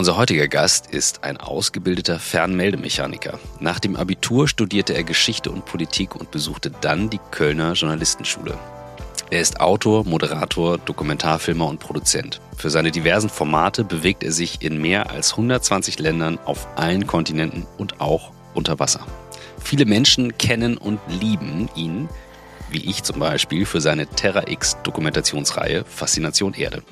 Unser heutiger Gast ist ein ausgebildeter Fernmeldemechaniker. Nach dem Abitur studierte er Geschichte und Politik und besuchte dann die Kölner Journalistenschule. Er ist Autor, Moderator, Dokumentarfilmer und Produzent. Für seine diversen Formate bewegt er sich in mehr als 120 Ländern auf allen Kontinenten und auch unter Wasser. Viele Menschen kennen und lieben ihn, wie ich zum Beispiel, für seine Terra X Dokumentationsreihe Faszination Erde.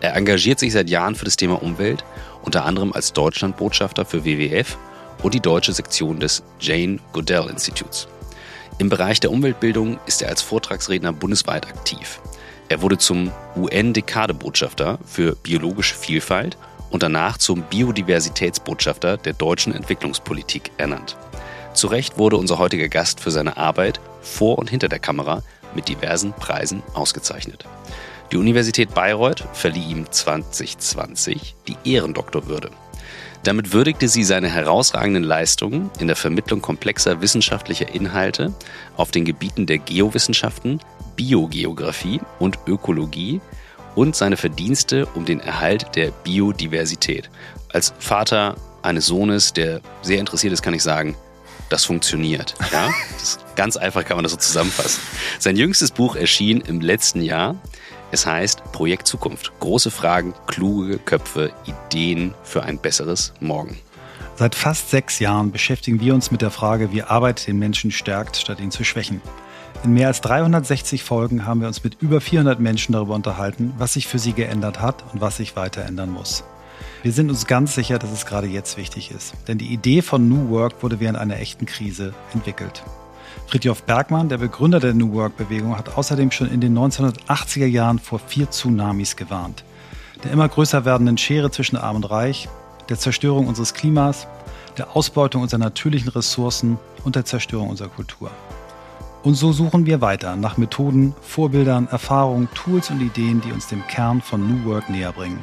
Er engagiert sich seit Jahren für das Thema Umwelt, unter anderem als Deutschlandbotschafter für WWF und die deutsche Sektion des Jane Goodell Instituts. Im Bereich der Umweltbildung ist er als Vortragsredner bundesweit aktiv. Er wurde zum UN-Dekadebotschafter für biologische Vielfalt und danach zum Biodiversitätsbotschafter der deutschen Entwicklungspolitik ernannt. Zu Recht wurde unser heutiger Gast für seine Arbeit vor und hinter der Kamera mit diversen Preisen ausgezeichnet. Die Universität Bayreuth verlieh ihm 2020 die Ehrendoktorwürde. Damit würdigte sie seine herausragenden Leistungen in der Vermittlung komplexer wissenschaftlicher Inhalte auf den Gebieten der Geowissenschaften, Biogeographie und Ökologie und seine Verdienste um den Erhalt der Biodiversität. Als Vater eines Sohnes, der sehr interessiert ist, kann ich sagen, das funktioniert. Ja? Das ganz einfach kann man das so zusammenfassen. Sein jüngstes Buch erschien im letzten Jahr. Es heißt Projekt Zukunft. Große Fragen, kluge Köpfe, Ideen für ein besseres Morgen. Seit fast sechs Jahren beschäftigen wir uns mit der Frage, wie Arbeit den Menschen stärkt, statt ihn zu schwächen. In mehr als 360 Folgen haben wir uns mit über 400 Menschen darüber unterhalten, was sich für sie geändert hat und was sich weiter ändern muss. Wir sind uns ganz sicher, dass es gerade jetzt wichtig ist. Denn die Idee von New Work wurde während einer echten Krise entwickelt. Friedhof Bergmann, der Begründer der New Work-Bewegung, hat außerdem schon in den 1980er Jahren vor vier Tsunamis gewarnt. Der immer größer werdenden Schere zwischen Arm und Reich, der Zerstörung unseres Klimas, der Ausbeutung unserer natürlichen Ressourcen und der Zerstörung unserer Kultur. Und so suchen wir weiter nach Methoden, Vorbildern, Erfahrungen, Tools und Ideen, die uns dem Kern von New Work näher bringen.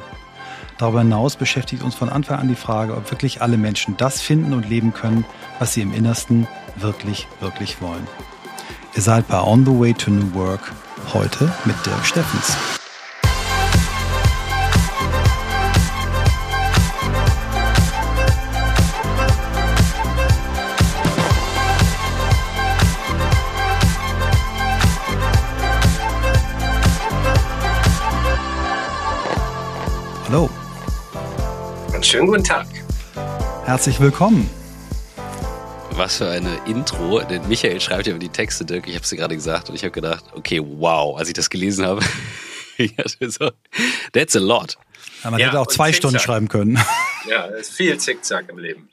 Darüber hinaus beschäftigt uns von Anfang an die Frage, ob wirklich alle Menschen das finden und leben können, was sie im Innersten wirklich, wirklich wollen. Ihr seid bei On the Way to New Work heute mit Dirk Steffens. Hallo. Schönen guten Tag. Herzlich willkommen. Was für eine Intro. Denn Michael schreibt ja immer die Texte, Dirk. Ich habe es gerade gesagt und ich habe gedacht, okay, wow, als ich das gelesen habe. so, that's a lot. Ja, man ja, hätte auch zwei Stunden schreiben können. Ja, es ist viel Zickzack im Leben.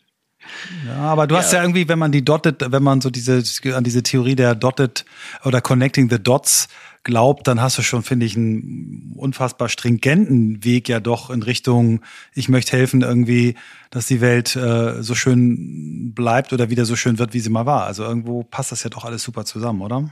Ja, aber du ja. hast ja irgendwie, wenn man die Dotted, wenn man so diese, an diese Theorie der Dotted oder Connecting the Dots glaubt, dann hast du schon, finde ich, einen unfassbar stringenten Weg ja doch in Richtung, ich möchte helfen irgendwie, dass die Welt äh, so schön bleibt oder wieder so schön wird, wie sie mal war. Also irgendwo passt das ja doch alles super zusammen, oder?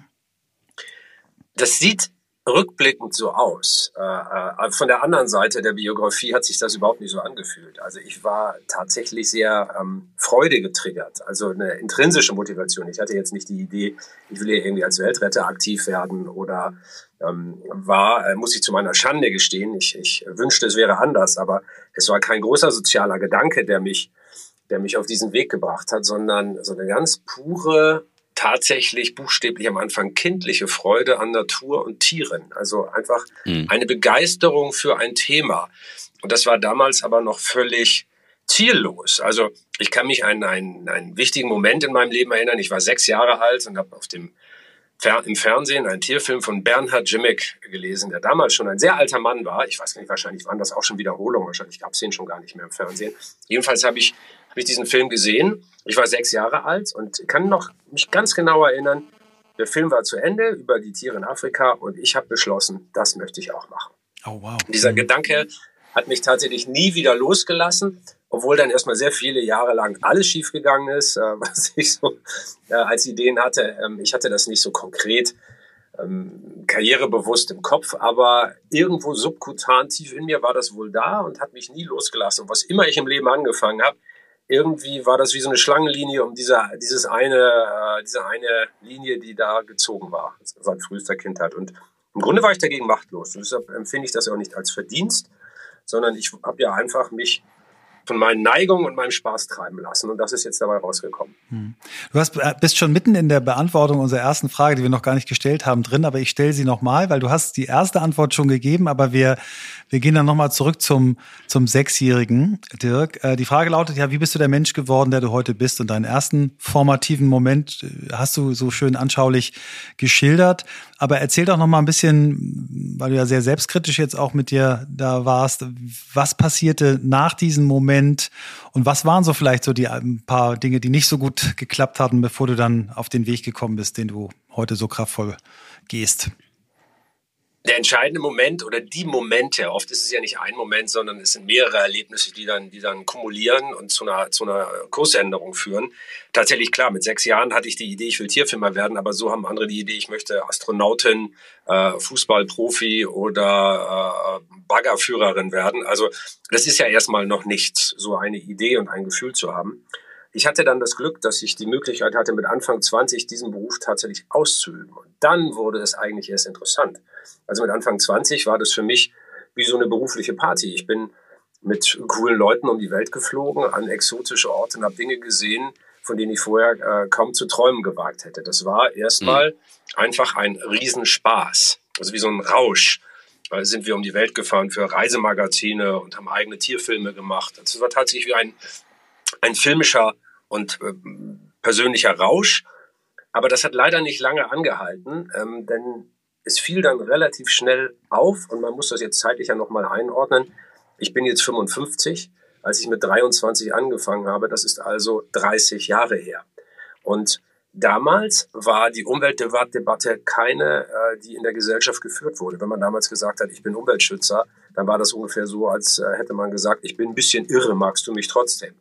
Das sieht rückblickend so aus. Äh, äh, von der anderen Seite der Biografie hat sich das überhaupt nicht so angefühlt. Also ich war tatsächlich sehr ähm, Freude getriggert, also eine intrinsische Motivation. Ich hatte jetzt nicht die Idee, ich will hier irgendwie als Weltretter aktiv werden oder ähm, war, äh, muss ich zu meiner Schande gestehen, ich, ich wünschte, es wäre anders, aber es war kein großer sozialer Gedanke, der mich, der mich auf diesen Weg gebracht hat, sondern so eine ganz pure tatsächlich buchstäblich am Anfang kindliche Freude an Natur und Tieren. Also einfach mhm. eine Begeisterung für ein Thema. Und das war damals aber noch völlig ziellos. Also ich kann mich an einen, einen wichtigen Moment in meinem Leben erinnern. Ich war sechs Jahre alt und habe auf dem im Fernsehen einen Tierfilm von Bernhard Jimmick gelesen, der damals schon ein sehr alter Mann war. Ich weiß gar nicht, wahrscheinlich waren das auch schon Wiederholungen, wahrscheinlich gab es den schon gar nicht mehr im Fernsehen. Jedenfalls habe ich habe ich diesen Film gesehen. Ich war sechs Jahre alt und kann noch mich ganz genau erinnern. Der Film war zu Ende über die Tiere in Afrika und ich habe beschlossen, das möchte ich auch machen. Oh, wow. Dieser mhm. Gedanke hat mich tatsächlich nie wieder losgelassen, obwohl dann erstmal sehr viele Jahre lang alles schiefgegangen ist, äh, was ich so äh, als Ideen hatte. Ähm, ich hatte das nicht so konkret ähm, karrierebewusst im Kopf, aber irgendwo subkutan tief in mir war das wohl da und hat mich nie losgelassen. Und was immer ich im Leben angefangen habe, irgendwie war das wie so eine Schlangenlinie um diese, dieses eine, äh, diese eine Linie, die da gezogen war, seit frühester Kindheit. Und im Grunde war ich dagegen machtlos. Und deshalb empfinde ich das auch nicht als Verdienst, sondern ich habe ja einfach mich von meinen Neigungen und meinem Spaß treiben lassen. Und das ist jetzt dabei rausgekommen. Hm. Du hast, äh, bist schon mitten in der Beantwortung unserer ersten Frage, die wir noch gar nicht gestellt haben, drin, aber ich stelle sie nochmal, weil du hast die erste Antwort schon gegeben, aber wir, wir gehen dann nochmal zurück zum, zum Sechsjährigen, Dirk. Äh, die Frage lautet ja, wie bist du der Mensch geworden, der du heute bist? Und deinen ersten formativen Moment äh, hast du so schön anschaulich geschildert. Aber erzähl doch nochmal ein bisschen, weil du ja sehr selbstkritisch jetzt auch mit dir da warst, was passierte nach diesem Moment und was waren so vielleicht so die ein paar Dinge, die nicht so gut geklappt hatten, bevor du dann auf den Weg gekommen bist, den du heute so kraftvoll gehst? Der entscheidende Moment oder die Momente, oft ist es ja nicht ein Moment, sondern es sind mehrere Erlebnisse, die dann, die dann kumulieren und zu einer, zu einer Kursänderung führen. Tatsächlich klar, mit sechs Jahren hatte ich die Idee, ich will Tierfilmer werden, aber so haben andere die Idee, ich möchte Astronautin, äh, Fußballprofi oder äh, Baggerführerin werden. Also das ist ja erstmal noch nichts, so eine Idee und ein Gefühl zu haben. Ich hatte dann das Glück, dass ich die Möglichkeit hatte, mit Anfang 20 diesen Beruf tatsächlich auszuüben. Und dann wurde es eigentlich erst interessant. Also mit Anfang 20 war das für mich wie so eine berufliche Party. Ich bin mit coolen Leuten um die Welt geflogen, an exotische Orte und habe Dinge gesehen, von denen ich vorher äh, kaum zu träumen gewagt hätte. Das war erstmal mhm. einfach ein Riesenspaß. Also wie so ein Rausch. Da sind wir um die Welt gefahren für Reisemagazine und haben eigene Tierfilme gemacht. Das war tatsächlich wie ein, ein filmischer und äh, persönlicher Rausch. Aber das hat leider nicht lange angehalten, ähm, denn es fiel dann relativ schnell auf und man muss das jetzt zeitlich ja nochmal einordnen. Ich bin jetzt 55, als ich mit 23 angefangen habe. Das ist also 30 Jahre her. Und damals war die Umweltdebatte keine, äh, die in der Gesellschaft geführt wurde. Wenn man damals gesagt hat, ich bin Umweltschützer, dann war das ungefähr so, als äh, hätte man gesagt, ich bin ein bisschen irre, magst du mich trotzdem?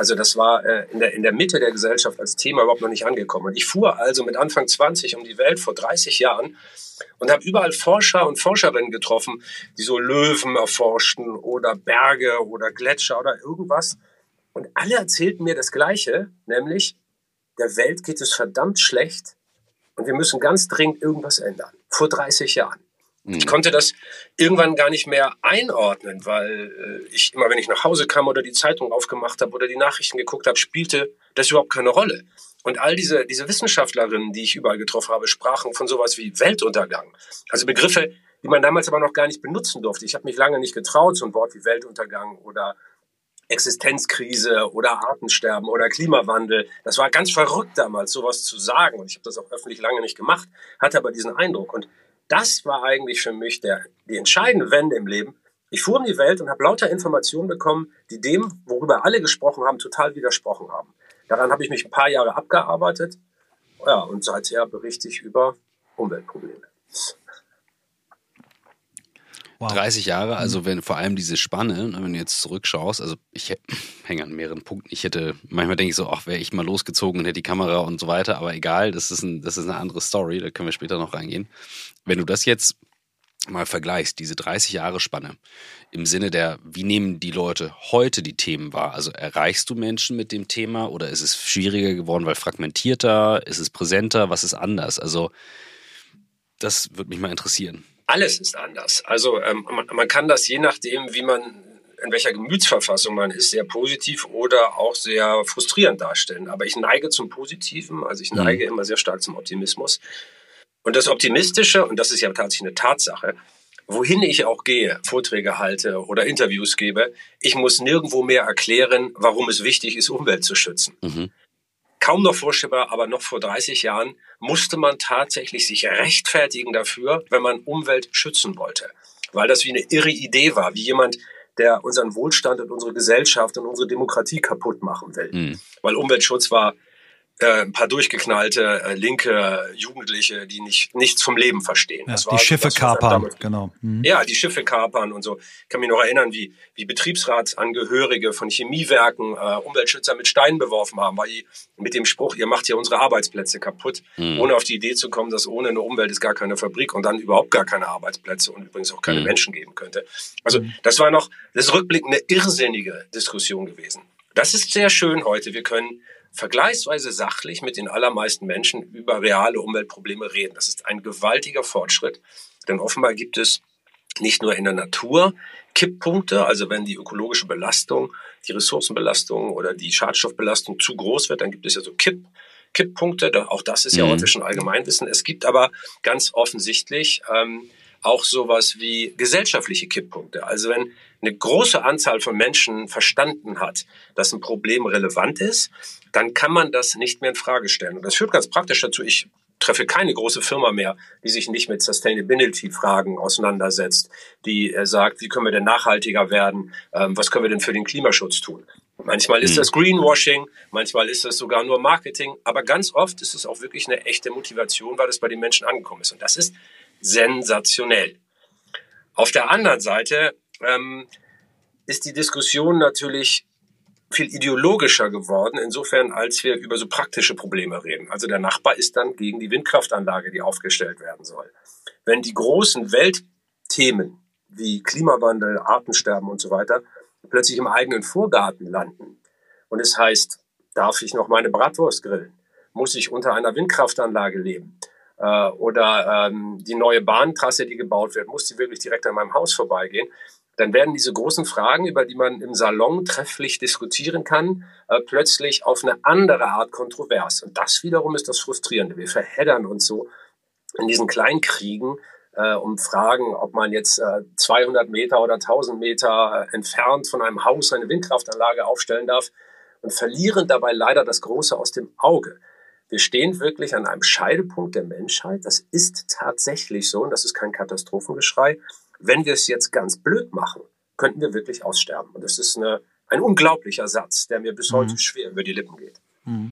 Also das war äh, in, der, in der Mitte der Gesellschaft als Thema überhaupt noch nicht angekommen. Und ich fuhr also mit Anfang 20 um die Welt vor 30 Jahren und habe überall Forscher und Forscherinnen getroffen, die so Löwen erforschten oder Berge oder Gletscher oder irgendwas. Und alle erzählten mir das Gleiche, nämlich der Welt geht es verdammt schlecht und wir müssen ganz dringend irgendwas ändern. Vor 30 Jahren. Ich konnte das irgendwann gar nicht mehr einordnen, weil äh, ich immer, wenn ich nach Hause kam oder die Zeitung aufgemacht habe oder die Nachrichten geguckt habe, spielte das überhaupt keine Rolle. Und all diese, diese Wissenschaftlerinnen, die ich überall getroffen habe, sprachen von sowas wie Weltuntergang. Also Begriffe, die man damals aber noch gar nicht benutzen durfte. Ich habe mich lange nicht getraut, so ein Wort wie Weltuntergang oder Existenzkrise oder Artensterben oder Klimawandel. Das war ganz verrückt damals, sowas zu sagen. Und ich habe das auch öffentlich lange nicht gemacht, hatte aber diesen Eindruck. Und das war eigentlich für mich der, die entscheidende Wende im Leben. Ich fuhr um die Welt und habe lauter Informationen bekommen, die dem, worüber alle gesprochen haben, total widersprochen haben. Daran habe ich mich ein paar Jahre abgearbeitet. Ja, und seither berichte ich über Umweltprobleme. Wow. 30 Jahre, also wenn vor allem diese Spanne, ne, wenn du jetzt zurückschaust, also ich hänge an mehreren Punkten. Ich hätte, manchmal denke ich so, ach, wäre ich mal losgezogen und hätte die Kamera und so weiter, aber egal, das ist, ein, das ist eine andere Story, da können wir später noch reingehen. Wenn du das jetzt mal vergleichst, diese 30 Jahre Spanne, im Sinne der, wie nehmen die Leute heute die Themen wahr? Also erreichst du Menschen mit dem Thema oder ist es schwieriger geworden, weil fragmentierter, ist es präsenter, was ist anders? Also das würde mich mal interessieren alles ist anders. Also ähm, man, man kann das je nachdem, wie man in welcher Gemütsverfassung man ist, sehr positiv oder auch sehr frustrierend darstellen. Aber ich neige zum Positiven, also ich neige mhm. immer sehr stark zum Optimismus. Und das Optimistische, und das ist ja tatsächlich eine Tatsache, wohin ich auch gehe, Vorträge halte oder Interviews gebe, ich muss nirgendwo mehr erklären, warum es wichtig ist, Umwelt zu schützen. Mhm kaum noch vorstellbar, aber noch vor 30 Jahren musste man tatsächlich sich rechtfertigen dafür, wenn man Umwelt schützen wollte. Weil das wie eine irre Idee war, wie jemand, der unseren Wohlstand und unsere Gesellschaft und unsere Demokratie kaputt machen will. Mhm. Weil Umweltschutz war äh, ein paar durchgeknallte äh, linke Jugendliche, die nicht nichts vom Leben verstehen. Ja, die Schiffe das, kapern, genau. Mhm. Ja, die Schiffe kapern und so. Ich kann mich noch erinnern, wie, wie Betriebsratsangehörige von Chemiewerken äh, Umweltschützer mit Steinen beworfen haben, weil die mit dem Spruch, ihr macht hier unsere Arbeitsplätze kaputt, mhm. ohne auf die Idee zu kommen, dass ohne eine Umwelt es gar keine Fabrik und dann überhaupt gar keine Arbeitsplätze und übrigens auch keine mhm. Menschen geben könnte. Also mhm. das war noch, das ist rückblickend eine irrsinnige Diskussion gewesen. Das ist sehr schön heute. Wir können vergleichsweise sachlich mit den allermeisten Menschen über reale Umweltprobleme reden. Das ist ein gewaltiger Fortschritt, denn offenbar gibt es nicht nur in der Natur Kipppunkte, also wenn die ökologische Belastung, die Ressourcenbelastung oder die Schadstoffbelastung zu groß wird, dann gibt es ja so Kipp, Kipppunkte. Auch das ist ja mhm. heute schon Allgemeinwissen. Es gibt aber ganz offensichtlich ähm, auch sowas wie gesellschaftliche Kipppunkte. Also wenn eine große Anzahl von Menschen verstanden hat, dass ein Problem relevant ist, dann kann man das nicht mehr in Frage stellen. Und das führt ganz praktisch dazu. Ich treffe keine große Firma mehr, die sich nicht mit Sustainability-Fragen auseinandersetzt, die äh, sagt, wie können wir denn nachhaltiger werden, ähm, was können wir denn für den Klimaschutz tun. Manchmal ist mhm. das Greenwashing, manchmal ist das sogar nur Marketing, aber ganz oft ist es auch wirklich eine echte Motivation, weil es bei den Menschen angekommen ist. Und das ist sensationell. Auf der anderen Seite ähm, ist die Diskussion natürlich viel ideologischer geworden, insofern als wir über so praktische Probleme reden. Also der Nachbar ist dann gegen die Windkraftanlage, die aufgestellt werden soll. Wenn die großen Weltthemen wie Klimawandel, Artensterben und so weiter plötzlich im eigenen Vorgarten landen und es heißt, darf ich noch meine Bratwurst grillen? Muss ich unter einer Windkraftanlage leben? Äh, oder ähm, die neue Bahntrasse, die gebaut wird, muss die wirklich direkt an meinem Haus vorbeigehen? Dann werden diese großen Fragen, über die man im Salon trefflich diskutieren kann, äh, plötzlich auf eine andere Art kontrovers. Und das wiederum ist das Frustrierende. Wir verheddern uns so in diesen Kleinkriegen äh, um Fragen, ob man jetzt äh, 200 Meter oder 1000 Meter äh, entfernt von einem Haus eine Windkraftanlage aufstellen darf und verlieren dabei leider das Große aus dem Auge. Wir stehen wirklich an einem Scheidepunkt der Menschheit. Das ist tatsächlich so und das ist kein Katastrophengeschrei. Wenn wir es jetzt ganz blöd machen, könnten wir wirklich aussterben. Und das ist eine, ein unglaublicher Satz, der mir bis heute mhm. schwer über die Lippen geht.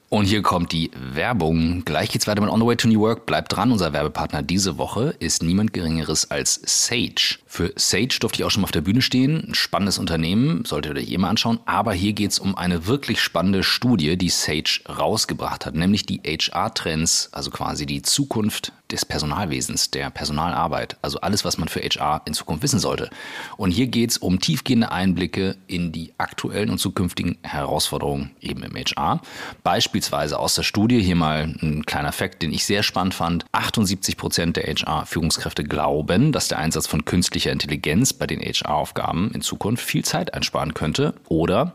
Und hier kommt die Werbung. Gleich geht's weiter mit On the Way to New Work. Bleibt dran. Unser Werbepartner diese Woche ist niemand Geringeres als Sage. Für Sage durfte ich auch schon mal auf der Bühne stehen. Ein spannendes Unternehmen, solltet ihr euch eh mal anschauen. Aber hier geht's um eine wirklich spannende Studie, die Sage rausgebracht hat, nämlich die HR-Trends, also quasi die Zukunft des Personalwesens, der Personalarbeit, also alles, was man für HR in Zukunft wissen sollte. Und hier geht es um tiefgehende Einblicke in die aktuellen und zukünftigen Herausforderungen eben im HR. Beispielsweise aus der Studie, hier mal ein kleiner Fakt, den ich sehr spannend fand, 78 Prozent der HR-Führungskräfte glauben, dass der Einsatz von künstlicher Intelligenz bei den HR-Aufgaben in Zukunft viel Zeit einsparen könnte oder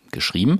geschrieben.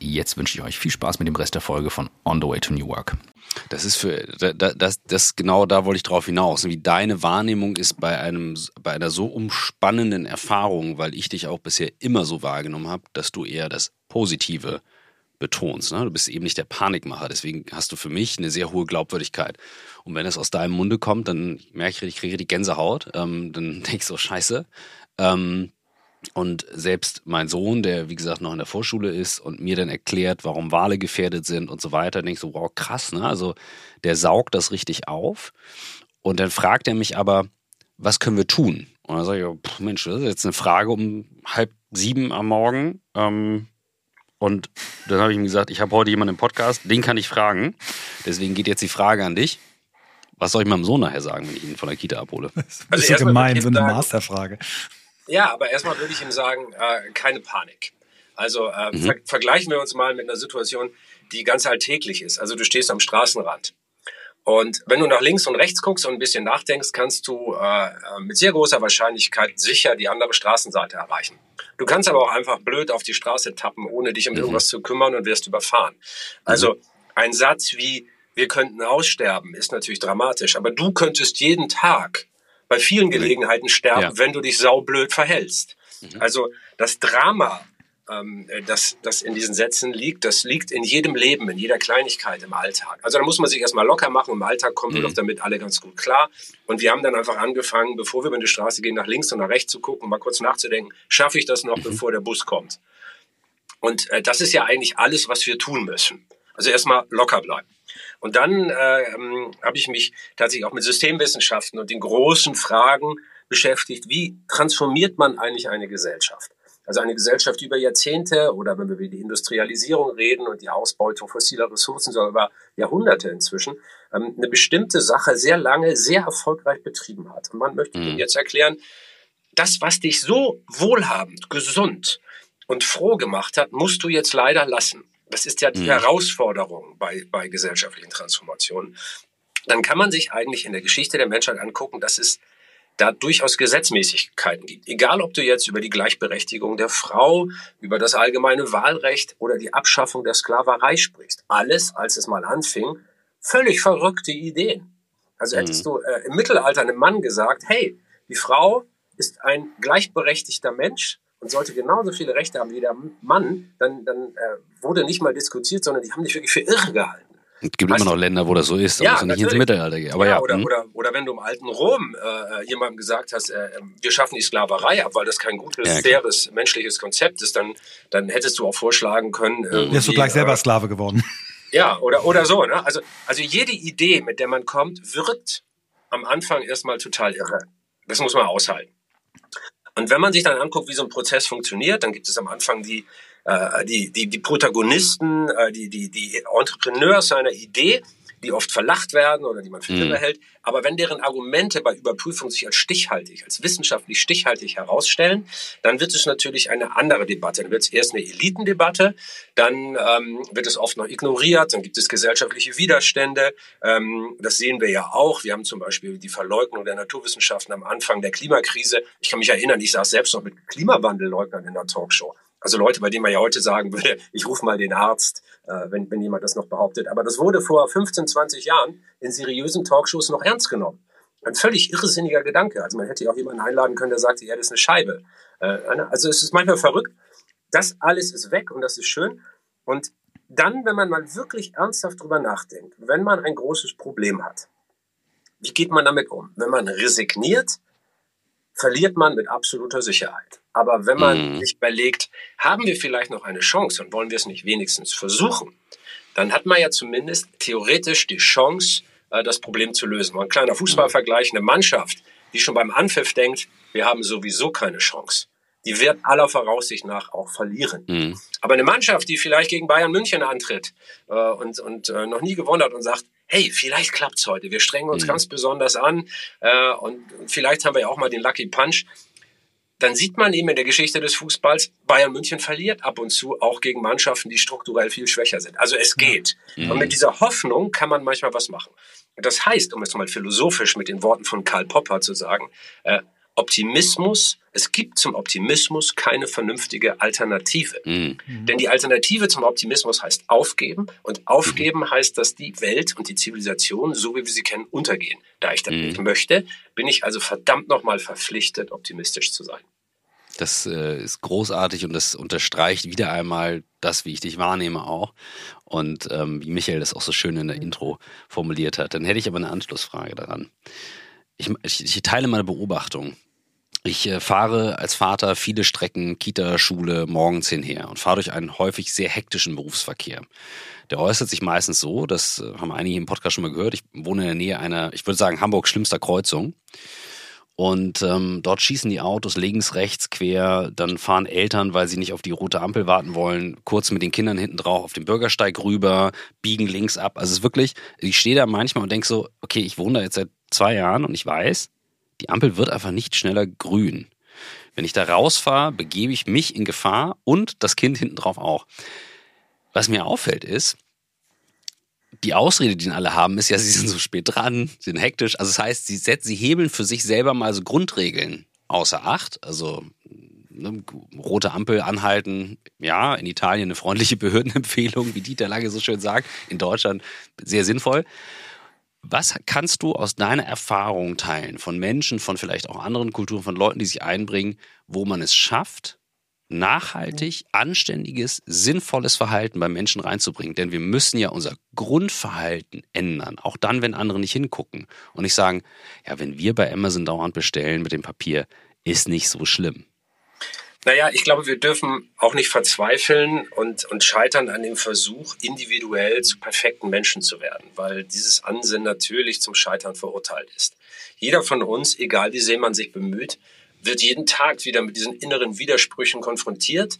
jetzt wünsche ich euch viel Spaß mit dem Rest der Folge von On the Way to New Work. Das ist für das, das, das genau da wollte ich drauf hinaus, wie deine Wahrnehmung ist bei einem bei einer so umspannenden Erfahrung, weil ich dich auch bisher immer so wahrgenommen habe, dass du eher das Positive betonst. Ne? Du bist eben nicht der Panikmacher, deswegen hast du für mich eine sehr hohe Glaubwürdigkeit. Und wenn es aus deinem Munde kommt, dann merke ich, ich kriege die Gänsehaut, ähm, dann denke ich so, scheiße. Ähm, und selbst mein Sohn, der wie gesagt noch in der Vorschule ist und mir dann erklärt, warum Wale gefährdet sind und so weiter, denke ich so, wow, krass, ne? Also der saugt das richtig auf. Und dann fragt er mich aber, was können wir tun? Und dann sage ich, pff, Mensch, das ist jetzt eine Frage um halb sieben am Morgen. Ähm, und dann habe ich ihm gesagt, ich habe heute jemanden im Podcast, den kann ich fragen. Deswegen geht jetzt die Frage an dich. Was soll ich meinem Sohn nachher sagen, wenn ich ihn von der Kita abhole? Das ist also so gemein, so eine Masterfrage. Ja, aber erstmal würde ich ihm sagen, äh, keine Panik. Also äh, mhm. ver vergleichen wir uns mal mit einer Situation, die ganz alltäglich ist. Also du stehst am Straßenrand. Und wenn du nach links und rechts guckst und ein bisschen nachdenkst, kannst du äh, äh mit sehr großer Wahrscheinlichkeit sicher die andere Straßenseite erreichen. Du kannst aber auch einfach blöd auf die Straße tappen, ohne dich um mhm. irgendwas zu kümmern und wirst überfahren. Also mhm. ein Satz wie, wir könnten aussterben, ist natürlich dramatisch, aber du könntest jeden Tag bei vielen Gelegenheiten sterben, ja. wenn du dich saublöd verhältst. Mhm. Also das Drama, ähm, das, das in diesen Sätzen liegt, das liegt in jedem Leben, in jeder Kleinigkeit im Alltag. Also da muss man sich erstmal locker machen. Im Alltag kommen wir mhm. doch damit alle ganz gut klar. Und wir haben dann einfach angefangen, bevor wir über die Straße gehen, nach links und nach rechts zu gucken, mal kurz nachzudenken, schaffe ich das noch, mhm. bevor der Bus kommt? Und äh, das ist ja eigentlich alles, was wir tun müssen. Also erstmal locker bleiben. Und dann äh, ähm, habe ich mich tatsächlich auch mit Systemwissenschaften und den großen Fragen beschäftigt. Wie transformiert man eigentlich eine Gesellschaft? Also eine Gesellschaft, die über Jahrzehnte oder wenn wir über die Industrialisierung reden und die Ausbeutung fossiler Ressourcen sogar über Jahrhunderte inzwischen, ähm, eine bestimmte Sache sehr lange, sehr erfolgreich betrieben hat. Und man möchte mhm. jetzt erklären, das, was dich so wohlhabend, gesund und froh gemacht hat, musst du jetzt leider lassen. Das ist ja die mhm. Herausforderung bei, bei gesellschaftlichen Transformationen. Dann kann man sich eigentlich in der Geschichte der Menschheit angucken, dass es da durchaus Gesetzmäßigkeiten gibt. Egal, ob du jetzt über die Gleichberechtigung der Frau, über das allgemeine Wahlrecht oder die Abschaffung der Sklaverei sprichst. Alles, als es mal anfing, völlig verrückte Ideen. Also mhm. hättest du äh, im Mittelalter einem Mann gesagt, hey, die Frau ist ein gleichberechtigter Mensch und sollte genauso viele Rechte haben wie der Mann, dann, dann äh, wurde nicht mal diskutiert, sondern die haben dich wirklich für irre gehalten. Es gibt weißt immer noch Länder, wo das so ist, da ja, muss nicht ins Mittelalter gehen. Aber ja, ja oder, hm. oder, oder wenn du im alten Rom äh, jemandem gesagt hast, äh, ähm, wir schaffen die Sklaverei ab, weil das kein gutes, ja, faires, menschliches Konzept ist, dann, dann hättest du auch vorschlagen können. Äh, Wärst du gleich selber Sklave geworden. Ja, oder, oder so. Ne? Also, also jede Idee, mit der man kommt, wirkt am Anfang erstmal total irre. Das muss man aushalten. Und wenn man sich dann anguckt, wie so ein Prozess funktioniert, dann gibt es am Anfang die äh, die, die, die Protagonisten, äh, die, die, die Entrepreneurs seiner Idee, die oft verlacht werden oder die man für mhm. hält. Aber wenn deren Argumente bei Überprüfung sich als stichhaltig, als wissenschaftlich stichhaltig herausstellen, dann wird es natürlich eine andere Debatte. Dann wird es erst eine Elitendebatte, dann ähm, wird es oft noch ignoriert, dann gibt es gesellschaftliche Widerstände. Ähm, das sehen wir ja auch. Wir haben zum Beispiel die Verleugnung der Naturwissenschaften am Anfang der Klimakrise. Ich kann mich erinnern, ich saß selbst noch mit Klimawandelleugnern in der Talkshow. Also Leute, bei denen man ja heute sagen würde, ich rufe mal den Arzt, wenn, wenn jemand das noch behauptet. Aber das wurde vor 15, 20 Jahren in seriösen Talkshows noch ernst genommen. Ein völlig irrsinniger Gedanke. Also man hätte ja auch jemanden einladen können, der sagt, die Erde ist eine Scheibe. Äh, also es ist manchmal verrückt. Das alles ist weg und das ist schön. Und dann, wenn man mal wirklich ernsthaft drüber nachdenkt, wenn man ein großes Problem hat, wie geht man damit um? Wenn man resigniert, verliert man mit absoluter Sicherheit. Aber wenn man mhm. sich überlegt, haben wir vielleicht noch eine Chance und wollen wir es nicht wenigstens versuchen, dann hat man ja zumindest theoretisch die Chance, äh, das Problem zu lösen. Mal ein kleiner Fußballvergleich, eine Mannschaft, die schon beim Anpfiff denkt, wir haben sowieso keine Chance. Die wird aller Voraussicht nach auch verlieren. Mhm. Aber eine Mannschaft, die vielleicht gegen Bayern München antritt äh, und, und äh, noch nie gewonnen hat und sagt, hey, vielleicht klappt's heute, wir strengen uns mhm. ganz besonders an äh, und vielleicht haben wir ja auch mal den Lucky Punch, dann sieht man eben in der Geschichte des Fußballs, Bayern München verliert ab und zu auch gegen Mannschaften, die strukturell viel schwächer sind. Also es geht. Mhm. Und mit dieser Hoffnung kann man manchmal was machen. Das heißt, um es mal philosophisch mit den Worten von Karl Popper zu sagen, äh, Optimismus, es gibt zum Optimismus keine vernünftige Alternative. Mhm. Denn die Alternative zum Optimismus heißt aufgeben und aufgeben mhm. heißt, dass die Welt und die Zivilisation, so wie wir sie kennen, untergehen. Da ich das mhm. nicht möchte, bin ich also verdammt nochmal verpflichtet, optimistisch zu sein. Das äh, ist großartig und das unterstreicht wieder einmal das, wie ich dich wahrnehme auch. Und ähm, wie Michael das auch so schön in der Intro formuliert hat. Dann hätte ich aber eine Anschlussfrage daran. Ich, ich, ich teile meine Beobachtung. Ich äh, fahre als Vater viele Strecken, Kita, Schule, morgens hinher und fahre durch einen häufig sehr hektischen Berufsverkehr. Der äußert sich meistens so, das äh, haben einige im Podcast schon mal gehört, ich wohne in der Nähe einer, ich würde sagen, Hamburgs schlimmster Kreuzung. Und ähm, dort schießen die Autos links, rechts, quer. Dann fahren Eltern, weil sie nicht auf die rote Ampel warten wollen, kurz mit den Kindern hinten drauf auf den Bürgersteig rüber, biegen links ab. Also es ist wirklich, ich stehe da manchmal und denke so, okay, ich wohne da jetzt seit zwei Jahren und ich weiß, die Ampel wird einfach nicht schneller grün. Wenn ich da rausfahre, begebe ich mich in Gefahr und das Kind hinten drauf auch. Was mir auffällt ist, die Ausrede, die alle haben, ist ja, sie sind so spät dran, sind hektisch. Also das heißt, sie, setzen, sie hebeln für sich selber mal so Grundregeln außer Acht. Also ne, rote Ampel anhalten, ja, in Italien eine freundliche Behördenempfehlung, wie Dieter Lange so schön sagt, in Deutschland sehr sinnvoll. Was kannst du aus deiner Erfahrung teilen von Menschen, von vielleicht auch anderen Kulturen, von Leuten, die sich einbringen, wo man es schafft, nachhaltig, anständiges, sinnvolles Verhalten bei Menschen reinzubringen? Denn wir müssen ja unser Grundverhalten ändern, auch dann, wenn andere nicht hingucken und nicht sagen, ja, wenn wir bei Amazon dauernd bestellen mit dem Papier, ist nicht so schlimm. Naja, ich glaube, wir dürfen auch nicht verzweifeln und, und scheitern an dem Versuch, individuell zu perfekten Menschen zu werden, weil dieses Ansinnen natürlich zum Scheitern verurteilt ist. Jeder von uns, egal wie sehr man sich bemüht, wird jeden Tag wieder mit diesen inneren Widersprüchen konfrontiert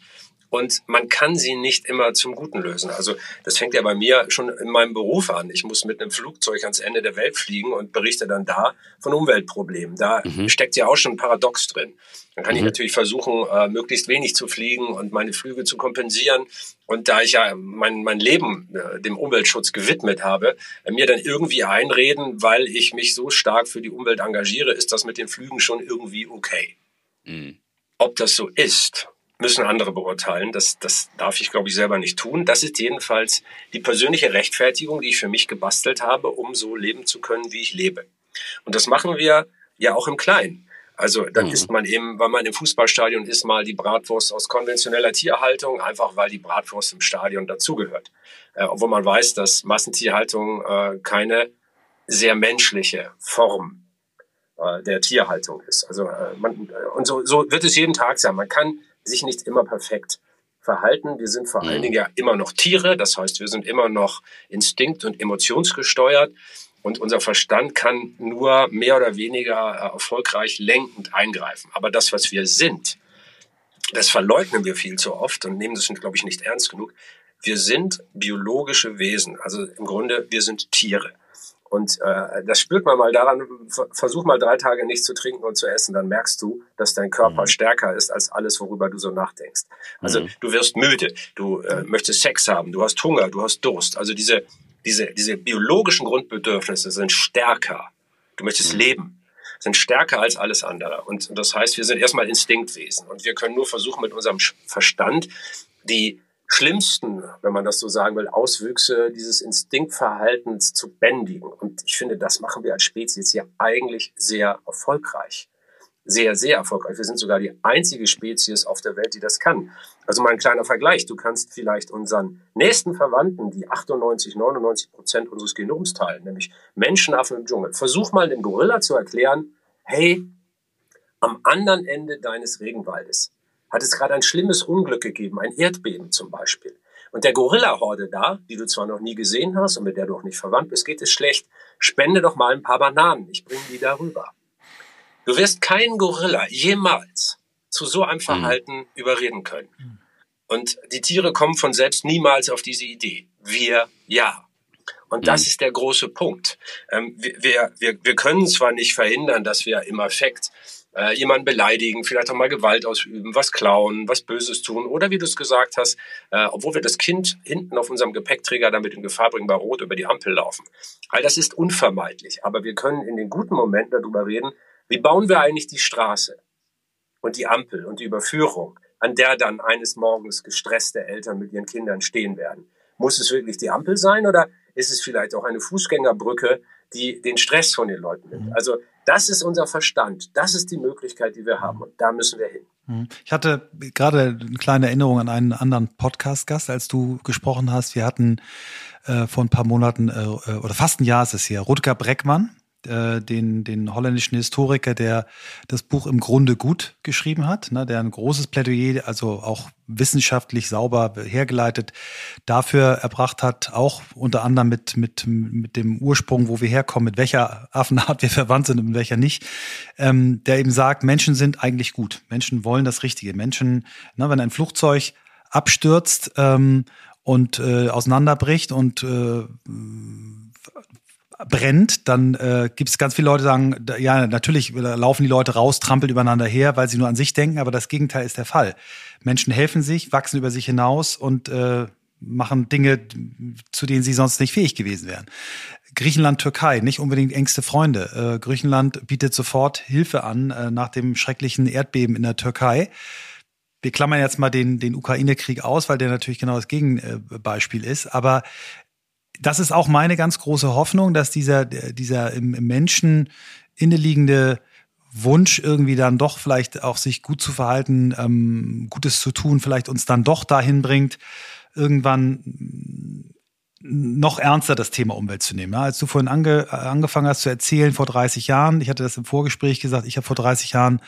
und man kann sie nicht immer zum Guten lösen. Also das fängt ja bei mir schon in meinem Beruf an. Ich muss mit einem Flugzeug ans Ende der Welt fliegen und berichte dann da von Umweltproblemen. Da mhm. steckt ja auch schon ein Paradox drin. Dann kann mhm. ich natürlich versuchen, äh, möglichst wenig zu fliegen und meine Flüge zu kompensieren. Und da ich ja mein, mein Leben äh, dem Umweltschutz gewidmet habe, äh, mir dann irgendwie einreden, weil ich mich so stark für die Umwelt engagiere, ist das mit den Flügen schon irgendwie okay. Mhm. Ob das so ist, müssen andere beurteilen. Das, das darf ich, glaube ich, selber nicht tun. Das ist jedenfalls die persönliche Rechtfertigung, die ich für mich gebastelt habe, um so leben zu können, wie ich lebe. Und das machen wir ja auch im Kleinen. Also dann mhm. isst man eben, wenn man im Fußballstadion ist, mal die Bratwurst aus konventioneller Tierhaltung, einfach weil die Bratwurst im Stadion dazugehört. Äh, obwohl man weiß, dass Massentierhaltung äh, keine sehr menschliche Form äh, der Tierhaltung ist. Also äh, man, äh, und so, so wird es jeden Tag sein. Man kann sich nicht immer perfekt verhalten. Wir sind vor allen mhm. Dingen ja immer noch Tiere, das heißt, wir sind immer noch instinkt- und emotionsgesteuert. Und unser Verstand kann nur mehr oder weniger äh, erfolgreich lenkend eingreifen. Aber das, was wir sind, das verleugnen wir viel zu oft und nehmen das, glaube ich, nicht ernst genug. Wir sind biologische Wesen. Also im Grunde, wir sind Tiere. Und äh, das spürt man mal daran, versuch mal drei Tage nichts zu trinken und zu essen, dann merkst du, dass dein Körper mhm. stärker ist als alles, worüber du so nachdenkst. Also mhm. du wirst müde, du äh, möchtest Sex haben, du hast Hunger, du hast Durst. Also diese, diese, diese biologischen Grundbedürfnisse sind stärker. Du möchtest mhm. leben, sind stärker als alles andere. Und das heißt, wir sind erstmal Instinktwesen und wir können nur versuchen, mit unserem Verstand die schlimmsten, wenn man das so sagen will, Auswüchse dieses Instinktverhaltens zu bändigen. Und ich finde, das machen wir als Spezies hier eigentlich sehr erfolgreich. Sehr, sehr erfolgreich. Wir sind sogar die einzige Spezies auf der Welt, die das kann. Also mal ein kleiner Vergleich. Du kannst vielleicht unseren nächsten Verwandten, die 98, 99 Prozent unseres Genoms teilen, nämlich Menschenaffen im Dschungel, versuch mal dem Gorilla zu erklären, hey, am anderen Ende deines Regenwaldes hat es gerade ein schlimmes Unglück gegeben, ein Erdbeben zum Beispiel. Und der Gorilla-Horde da, die du zwar noch nie gesehen hast und mit der du auch nicht verwandt bist, geht es schlecht. Spende doch mal ein paar Bananen, ich bringe die darüber. Du wirst keinen Gorilla jemals zu so einem Verhalten mhm. überreden können. Und die Tiere kommen von selbst niemals auf diese Idee. Wir ja. Und das mhm. ist der große Punkt. Ähm, wir, wir, wir können zwar nicht verhindern, dass wir im Affekt äh, jemanden beleidigen, vielleicht auch mal Gewalt ausüben, was klauen, was Böses tun oder wie du es gesagt hast, äh, obwohl wir das Kind hinten auf unserem Gepäckträger damit in Gefahr bringen, bei Rot über die Ampel laufen. All das ist unvermeidlich, aber wir können in den guten Momenten darüber reden, wie bauen wir eigentlich die Straße und die Ampel und die Überführung, an der dann eines Morgens gestresste Eltern mit ihren Kindern stehen werden. Muss es wirklich die Ampel sein oder ist es vielleicht auch eine Fußgängerbrücke, die den Stress von den Leuten nimmt? Mhm. Also das ist unser Verstand. Das ist die Möglichkeit, die wir haben. Und da müssen wir hin. Mhm. Ich hatte gerade eine kleine Erinnerung an einen anderen Podcast-Gast, als du gesprochen hast. Wir hatten äh, vor ein paar Monaten, äh, äh oder fast ein Jahr ist es hier, Rutger Breckmann, äh, den, den holländischen Historiker, der das Buch im Grunde gut geschrieben hat, ne, der ein großes Plädoyer, also auch wissenschaftlich sauber hergeleitet, dafür erbracht hat, auch unter anderem mit, mit, mit dem Ursprung, wo wir herkommen, mit welcher Affenart wir verwandt sind und mit welcher nicht, ähm, der eben sagt, Menschen sind eigentlich gut. Menschen wollen das Richtige. Menschen, ne, wenn ein Flugzeug abstürzt ähm, und äh, auseinanderbricht und äh, brennt, dann äh, gibt es ganz viele Leute, die sagen, ja, natürlich laufen die Leute raus, trampeln übereinander her, weil sie nur an sich denken, aber das Gegenteil ist der Fall. Menschen helfen sich, wachsen über sich hinaus und äh, machen Dinge, zu denen sie sonst nicht fähig gewesen wären. Griechenland, Türkei, nicht unbedingt engste Freunde. Äh, Griechenland bietet sofort Hilfe an äh, nach dem schrecklichen Erdbeben in der Türkei. Wir klammern jetzt mal den, den Ukraine-Krieg aus, weil der natürlich genau das Gegenbeispiel ist. Aber das ist auch meine ganz große Hoffnung, dass dieser, dieser im Menschen inneliegende Wunsch irgendwie dann doch vielleicht auch sich gut zu verhalten, ähm, Gutes zu tun, vielleicht uns dann doch dahin bringt, irgendwann noch ernster das Thema Umwelt zu nehmen. Ja, als du vorhin ange, angefangen hast zu erzählen, vor 30 Jahren, ich hatte das im Vorgespräch gesagt, ich habe vor 30 Jahren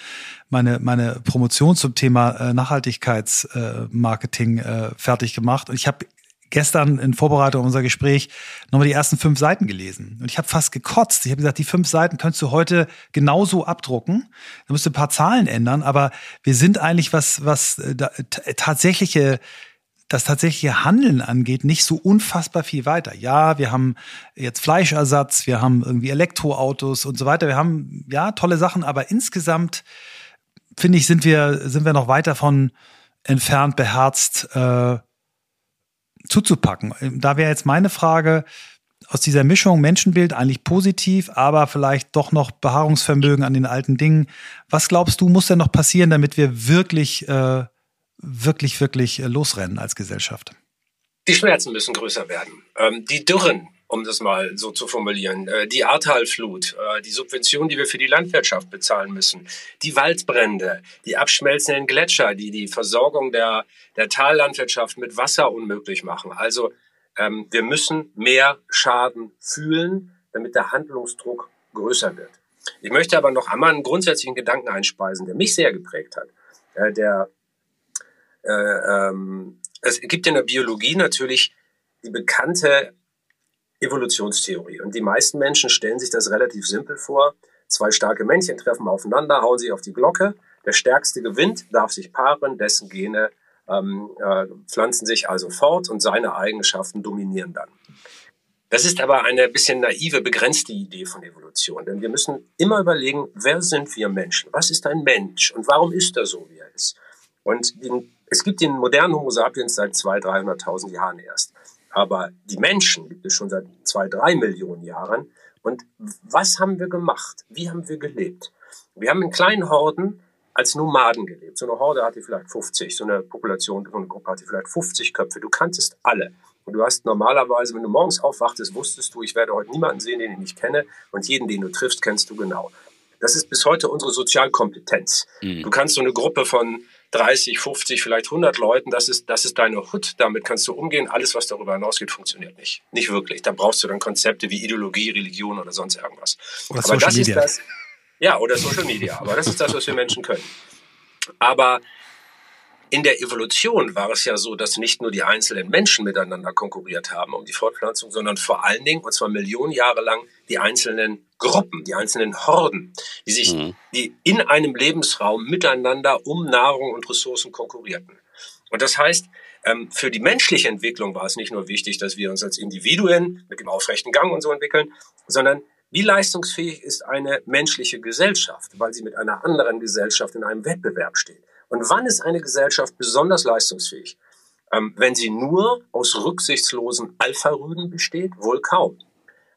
meine, meine Promotion zum Thema äh, Nachhaltigkeitsmarketing äh, äh, fertig gemacht und ich habe gestern in Vorbereitung auf unser Gespräch nochmal die ersten fünf Seiten gelesen. Und ich habe fast gekotzt. Ich habe gesagt, die fünf Seiten könntest du heute genauso abdrucken. Da musst du ein paar Zahlen ändern, aber wir sind eigentlich, was, was äh, da, tatsächliche das tatsächliche Handeln angeht, nicht so unfassbar viel weiter. Ja, wir haben jetzt Fleischersatz, wir haben irgendwie Elektroautos und so weiter. Wir haben ja tolle Sachen, aber insgesamt finde ich, sind wir, sind wir noch weit davon entfernt, beherzt äh, zuzupacken. Da wäre jetzt meine Frage, aus dieser Mischung Menschenbild eigentlich positiv, aber vielleicht doch noch Beharrungsvermögen an den alten Dingen. Was glaubst du, muss denn noch passieren, damit wir wirklich äh, wirklich, wirklich äh, losrennen als Gesellschaft? Die Schmerzen müssen größer werden. Ähm, die Dürren, um das mal so zu formulieren, äh, die Ahrtalflut, äh, die Subventionen, die wir für die Landwirtschaft bezahlen müssen, die Waldbrände, die abschmelzenden Gletscher, die die Versorgung der, der Tallandwirtschaft mit Wasser unmöglich machen. Also ähm, wir müssen mehr Schaden fühlen, damit der Handlungsdruck größer wird. Ich möchte aber noch einmal einen grundsätzlichen Gedanken einspeisen, der mich sehr geprägt hat. Der äh, ähm, es gibt in der Biologie natürlich die bekannte Evolutionstheorie. Und die meisten Menschen stellen sich das relativ simpel vor. Zwei starke Männchen treffen aufeinander, hauen sich auf die Glocke. Der Stärkste gewinnt, darf sich paaren, dessen Gene ähm, äh, pflanzen sich also fort und seine Eigenschaften dominieren dann. Das ist aber eine bisschen naive, begrenzte Idee von Evolution, denn wir müssen immer überlegen, wer sind wir Menschen? Was ist ein Mensch und warum ist er so, wie er ist? Und den es gibt den modernen Homo sapiens seit 200.000, 300.000 Jahren erst. Aber die Menschen gibt es schon seit zwei, drei Millionen Jahren. Und was haben wir gemacht? Wie haben wir gelebt? Wir haben in kleinen Horden als Nomaden gelebt. So eine Horde hatte vielleicht 50, so eine Population, so eine Gruppe hatte vielleicht 50 Köpfe. Du kanntest alle. Und du hast normalerweise, wenn du morgens aufwachtest, wusstest du, ich werde heute niemanden sehen, den ich nicht kenne. Und jeden, den du triffst, kennst du genau. Das ist bis heute unsere Sozialkompetenz. Mhm. Du kannst so eine Gruppe von 30, 50, vielleicht 100 Leuten, das ist, das ist deine Hut, damit kannst du umgehen. Alles, was darüber hinausgeht, funktioniert nicht. Nicht wirklich. Da brauchst du dann Konzepte wie Ideologie, Religion oder sonst irgendwas. Oder Aber Social das Media. ist das, ja, oder Social Media. Aber das ist das, was wir Menschen können. Aber in der Evolution war es ja so, dass nicht nur die einzelnen Menschen miteinander konkurriert haben um die Fortpflanzung, sondern vor allen Dingen, und zwar Millionen Jahre lang, die einzelnen Gruppen, die einzelnen Horden, die sich, mhm. die in einem Lebensraum miteinander um Nahrung und Ressourcen konkurrierten. Und das heißt, ähm, für die menschliche Entwicklung war es nicht nur wichtig, dass wir uns als Individuen mit dem aufrechten Gang und so entwickeln, sondern wie leistungsfähig ist eine menschliche Gesellschaft, weil sie mit einer anderen Gesellschaft in einem Wettbewerb steht? Und wann ist eine Gesellschaft besonders leistungsfähig? Ähm, wenn sie nur aus rücksichtslosen Alpha-Rüden besteht? Wohl kaum.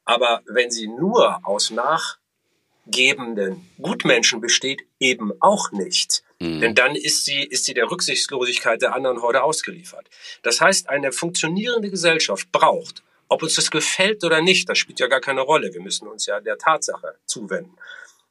Aber wenn sie nur aus nachgebenden Gutmenschen besteht, eben auch nicht. Mhm. Denn dann ist sie, ist sie der Rücksichtslosigkeit der anderen heute ausgeliefert. Das heißt, eine funktionierende Gesellschaft braucht, ob uns das gefällt oder nicht, das spielt ja gar keine Rolle, wir müssen uns ja der Tatsache zuwenden,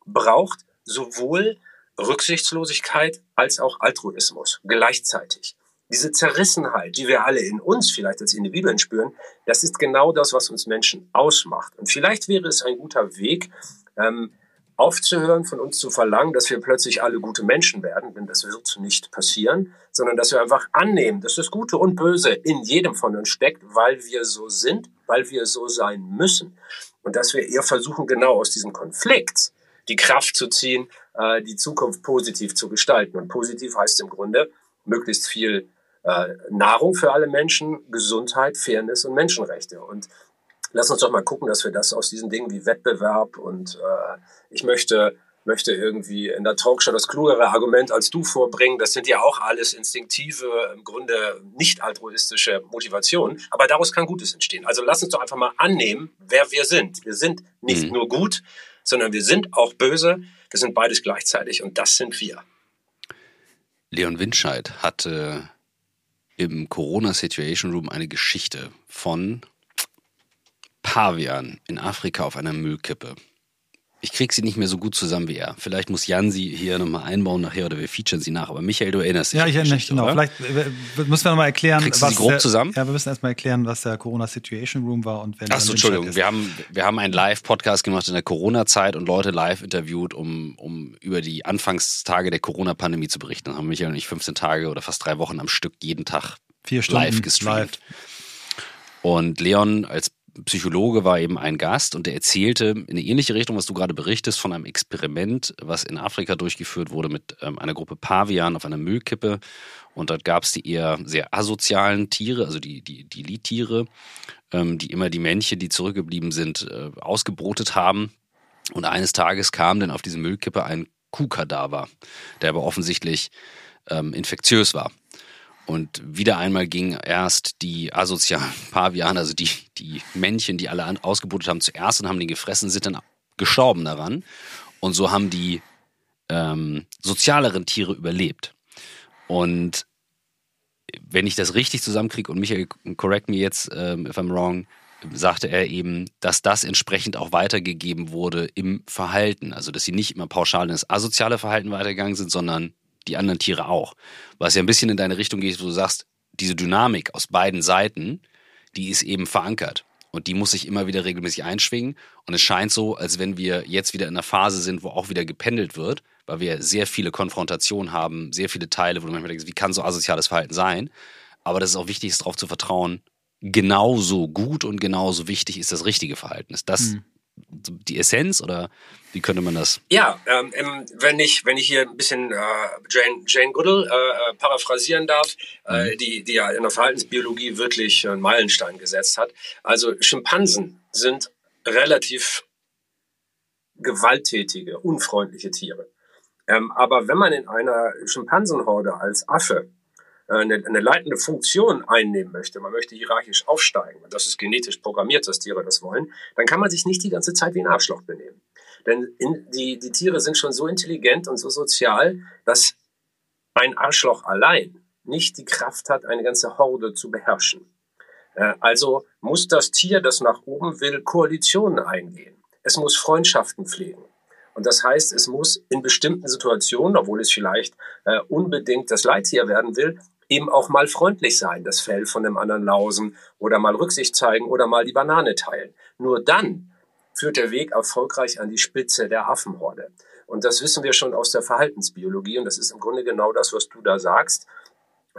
braucht sowohl Rücksichtslosigkeit als auch Altruismus gleichzeitig diese Zerrissenheit, die wir alle in uns vielleicht als Individuen spüren, das ist genau das, was uns Menschen ausmacht. Und vielleicht wäre es ein guter Weg, ähm, aufzuhören, von uns zu verlangen, dass wir plötzlich alle gute Menschen werden, denn das wird nicht passieren, sondern dass wir einfach annehmen, dass das Gute und Böse in jedem von uns steckt, weil wir so sind, weil wir so sein müssen. Und dass wir eher versuchen, genau aus diesem Konflikt die Kraft zu ziehen, äh, die Zukunft positiv zu gestalten. Und positiv heißt im Grunde, möglichst viel Nahrung für alle Menschen, Gesundheit, Fairness und Menschenrechte. Und lass uns doch mal gucken, dass wir das aus diesen Dingen wie Wettbewerb und äh, ich möchte möchte irgendwie in der Talkshow das klugere Argument als du vorbringen. Das sind ja auch alles instinktive, im Grunde nicht altruistische Motivationen. Aber daraus kann Gutes entstehen. Also lass uns doch einfach mal annehmen, wer wir sind. Wir sind nicht mhm. nur gut, sondern wir sind auch böse. Wir sind beides gleichzeitig und das sind wir. Leon Winscheid hatte im Corona Situation Room eine Geschichte von Pavian in Afrika auf einer Müllkippe. Ich krieg sie nicht mehr so gut zusammen wie er. Vielleicht muss Jan sie hier nochmal einbauen nachher oder wir featuren sie nach. Aber Michael, du erinnerst dich. Ja, ich erinnere mich, genau. Oder? Vielleicht äh, müssen wir nochmal erklären, Kriegst was du sie grob der, zusammen? Ja, wir müssen erstmal erklären, was der Corona Situation Room war und wenn Ach so, Entschuldigung. Wir haben, wir haben einen Live-Podcast gemacht in der Corona-Zeit und Leute live interviewt, um, um über die Anfangstage der Corona-Pandemie zu berichten. Dann haben Michael und ich 15 Tage oder fast drei Wochen am Stück jeden Tag Vier Stunden live gestreamt. live. Und Leon als Psychologe war eben ein Gast und der erzählte in eine ähnliche Richtung, was du gerade berichtest, von einem Experiment, was in Afrika durchgeführt wurde mit ähm, einer Gruppe Pavian auf einer Müllkippe. Und dort gab es die eher sehr asozialen Tiere, also die, die, die Lidtiere, ähm, die immer die Männchen, die zurückgeblieben sind, äh, ausgebrotet haben. Und eines Tages kam dann auf diese Müllkippe ein Kuhkadaver, der aber offensichtlich ähm, infektiös war. Und wieder einmal ging erst die asozialen Paviane, also die, die Männchen, die alle ausgebrütet haben, zuerst und haben den gefressen, sind dann gestorben daran. Und so haben die ähm, sozialeren Tiere überlebt. Und wenn ich das richtig zusammenkriege, und Michael, correct me jetzt, ähm, if I'm wrong, sagte er eben, dass das entsprechend auch weitergegeben wurde im Verhalten. Also, dass sie nicht immer pauschal in das asoziale Verhalten weitergegangen sind, sondern die anderen Tiere auch. Was ja ein bisschen in deine Richtung geht, wo du sagst, diese Dynamik aus beiden Seiten, die ist eben verankert. Und die muss sich immer wieder regelmäßig einschwingen. Und es scheint so, als wenn wir jetzt wieder in einer Phase sind, wo auch wieder gependelt wird, weil wir sehr viele Konfrontationen haben, sehr viele Teile, wo du manchmal denkst, wie kann so asoziales Verhalten sein? Aber dass es auch wichtig ist, darauf zu vertrauen, genauso gut und genauso wichtig ist das richtige Verhalten. Ist das mhm die Essenz oder wie könnte man das? Ja, ähm, wenn ich wenn ich hier ein bisschen äh, Jane, Jane Goodall äh, äh paraphrasieren darf, äh, mhm. die die ja in der Verhaltensbiologie wirklich einen Meilenstein gesetzt hat. Also Schimpansen sind relativ gewalttätige, unfreundliche Tiere. Ähm, aber wenn man in einer Schimpansenhorde als Affe äh, eine, eine leitende Funktion einnehmen möchte, man möchte hierarchisch aufsteigen, und das ist genetisch programmiert, dass Tiere das wollen, dann kann man sich nicht die ganze Zeit wie ein Arschloch benehmen. Denn in, die, die Tiere sind schon so intelligent und so sozial, dass ein Arschloch allein nicht die Kraft hat, eine ganze Horde zu beherrschen. Äh, also muss das Tier, das nach oben will, Koalitionen eingehen. Es muss Freundschaften pflegen. Und das heißt, es muss in bestimmten Situationen, obwohl es vielleicht äh, unbedingt das Leittier werden will, eben auch mal freundlich sein, das Fell von dem anderen lausen oder mal Rücksicht zeigen oder mal die Banane teilen. Nur dann führt der Weg erfolgreich an die Spitze der Affenhorde. Und das wissen wir schon aus der Verhaltensbiologie und das ist im Grunde genau das, was du da sagst.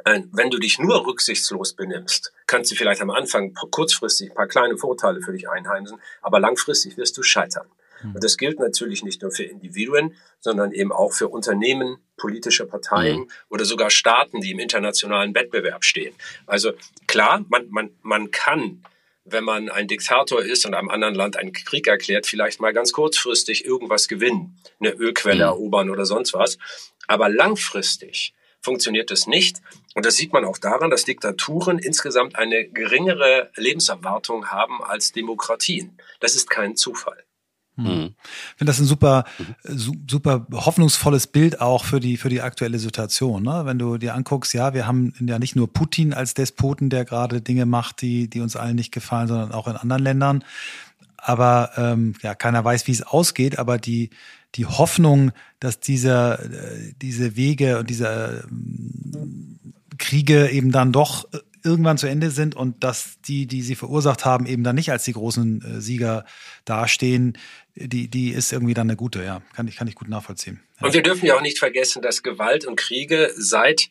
Äh, wenn du dich nur rücksichtslos benimmst, kannst du vielleicht am Anfang kurzfristig ein paar kleine Vorteile für dich einheimsen, aber langfristig wirst du scheitern. Und das gilt natürlich nicht nur für Individuen, sondern eben auch für Unternehmen, politische Parteien mhm. oder sogar Staaten, die im internationalen Wettbewerb stehen. Also klar, man, man, man kann wenn man ein Diktator ist und einem anderen Land einen Krieg erklärt, vielleicht mal ganz kurzfristig irgendwas gewinnen, eine Ölquelle mhm. erobern oder sonst was. Aber langfristig funktioniert es nicht. Und das sieht man auch daran, dass Diktaturen insgesamt eine geringere Lebenserwartung haben als Demokratien. Das ist kein Zufall. Mhm. Ich finde das ein super, super hoffnungsvolles Bild auch für die, für die aktuelle Situation. Ne? Wenn du dir anguckst, ja, wir haben ja nicht nur Putin als Despoten, der gerade Dinge macht, die, die uns allen nicht gefallen, sondern auch in anderen Ländern. Aber ähm, ja, keiner weiß, wie es ausgeht, aber die, die Hoffnung, dass diese, diese Wege und diese ähm, Kriege eben dann doch irgendwann zu Ende sind und dass die, die sie verursacht haben, eben dann nicht als die großen äh, Sieger dastehen, die, die ist irgendwie dann eine gute, ja. Kann ich, kann ich gut nachvollziehen. Ja. Und wir dürfen ja auch nicht vergessen, dass Gewalt und Kriege seit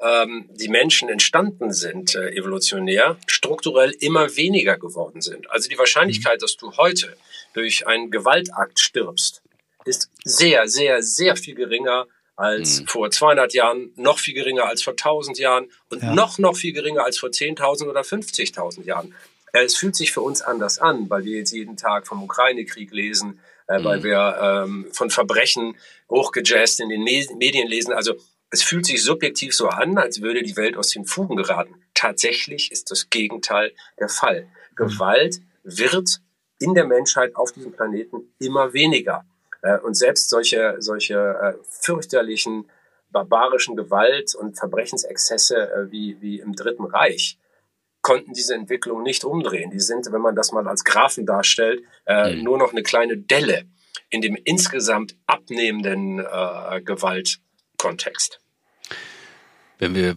ähm, die Menschen entstanden sind, äh, evolutionär, strukturell immer weniger geworden sind. Also die Wahrscheinlichkeit, mhm. dass du heute durch einen Gewaltakt stirbst, ist sehr, sehr, sehr viel geringer als mhm. vor 200 Jahren, noch viel geringer als vor 1000 Jahren und ja. noch, noch viel geringer als vor 10.000 oder 50.000 Jahren. Äh, es fühlt sich für uns anders an, weil wir jetzt jeden Tag vom Ukraine-Krieg lesen, äh, mhm. weil wir ähm, von Verbrechen hochgejazzt in den Medien lesen. Also es fühlt sich subjektiv so an, als würde die Welt aus den Fugen geraten. Tatsächlich ist das Gegenteil der Fall. Mhm. Gewalt wird in der Menschheit auf diesem Planeten immer weniger. Äh, und selbst solche, solche äh, fürchterlichen, barbarischen Gewalt- und Verbrechensexzesse äh, wie, wie im Dritten Reich konnten diese Entwicklung nicht umdrehen. Die sind, wenn man das mal als Graphen darstellt, äh, mhm. nur noch eine kleine Delle in dem insgesamt abnehmenden äh, Gewaltkontext. Wenn wir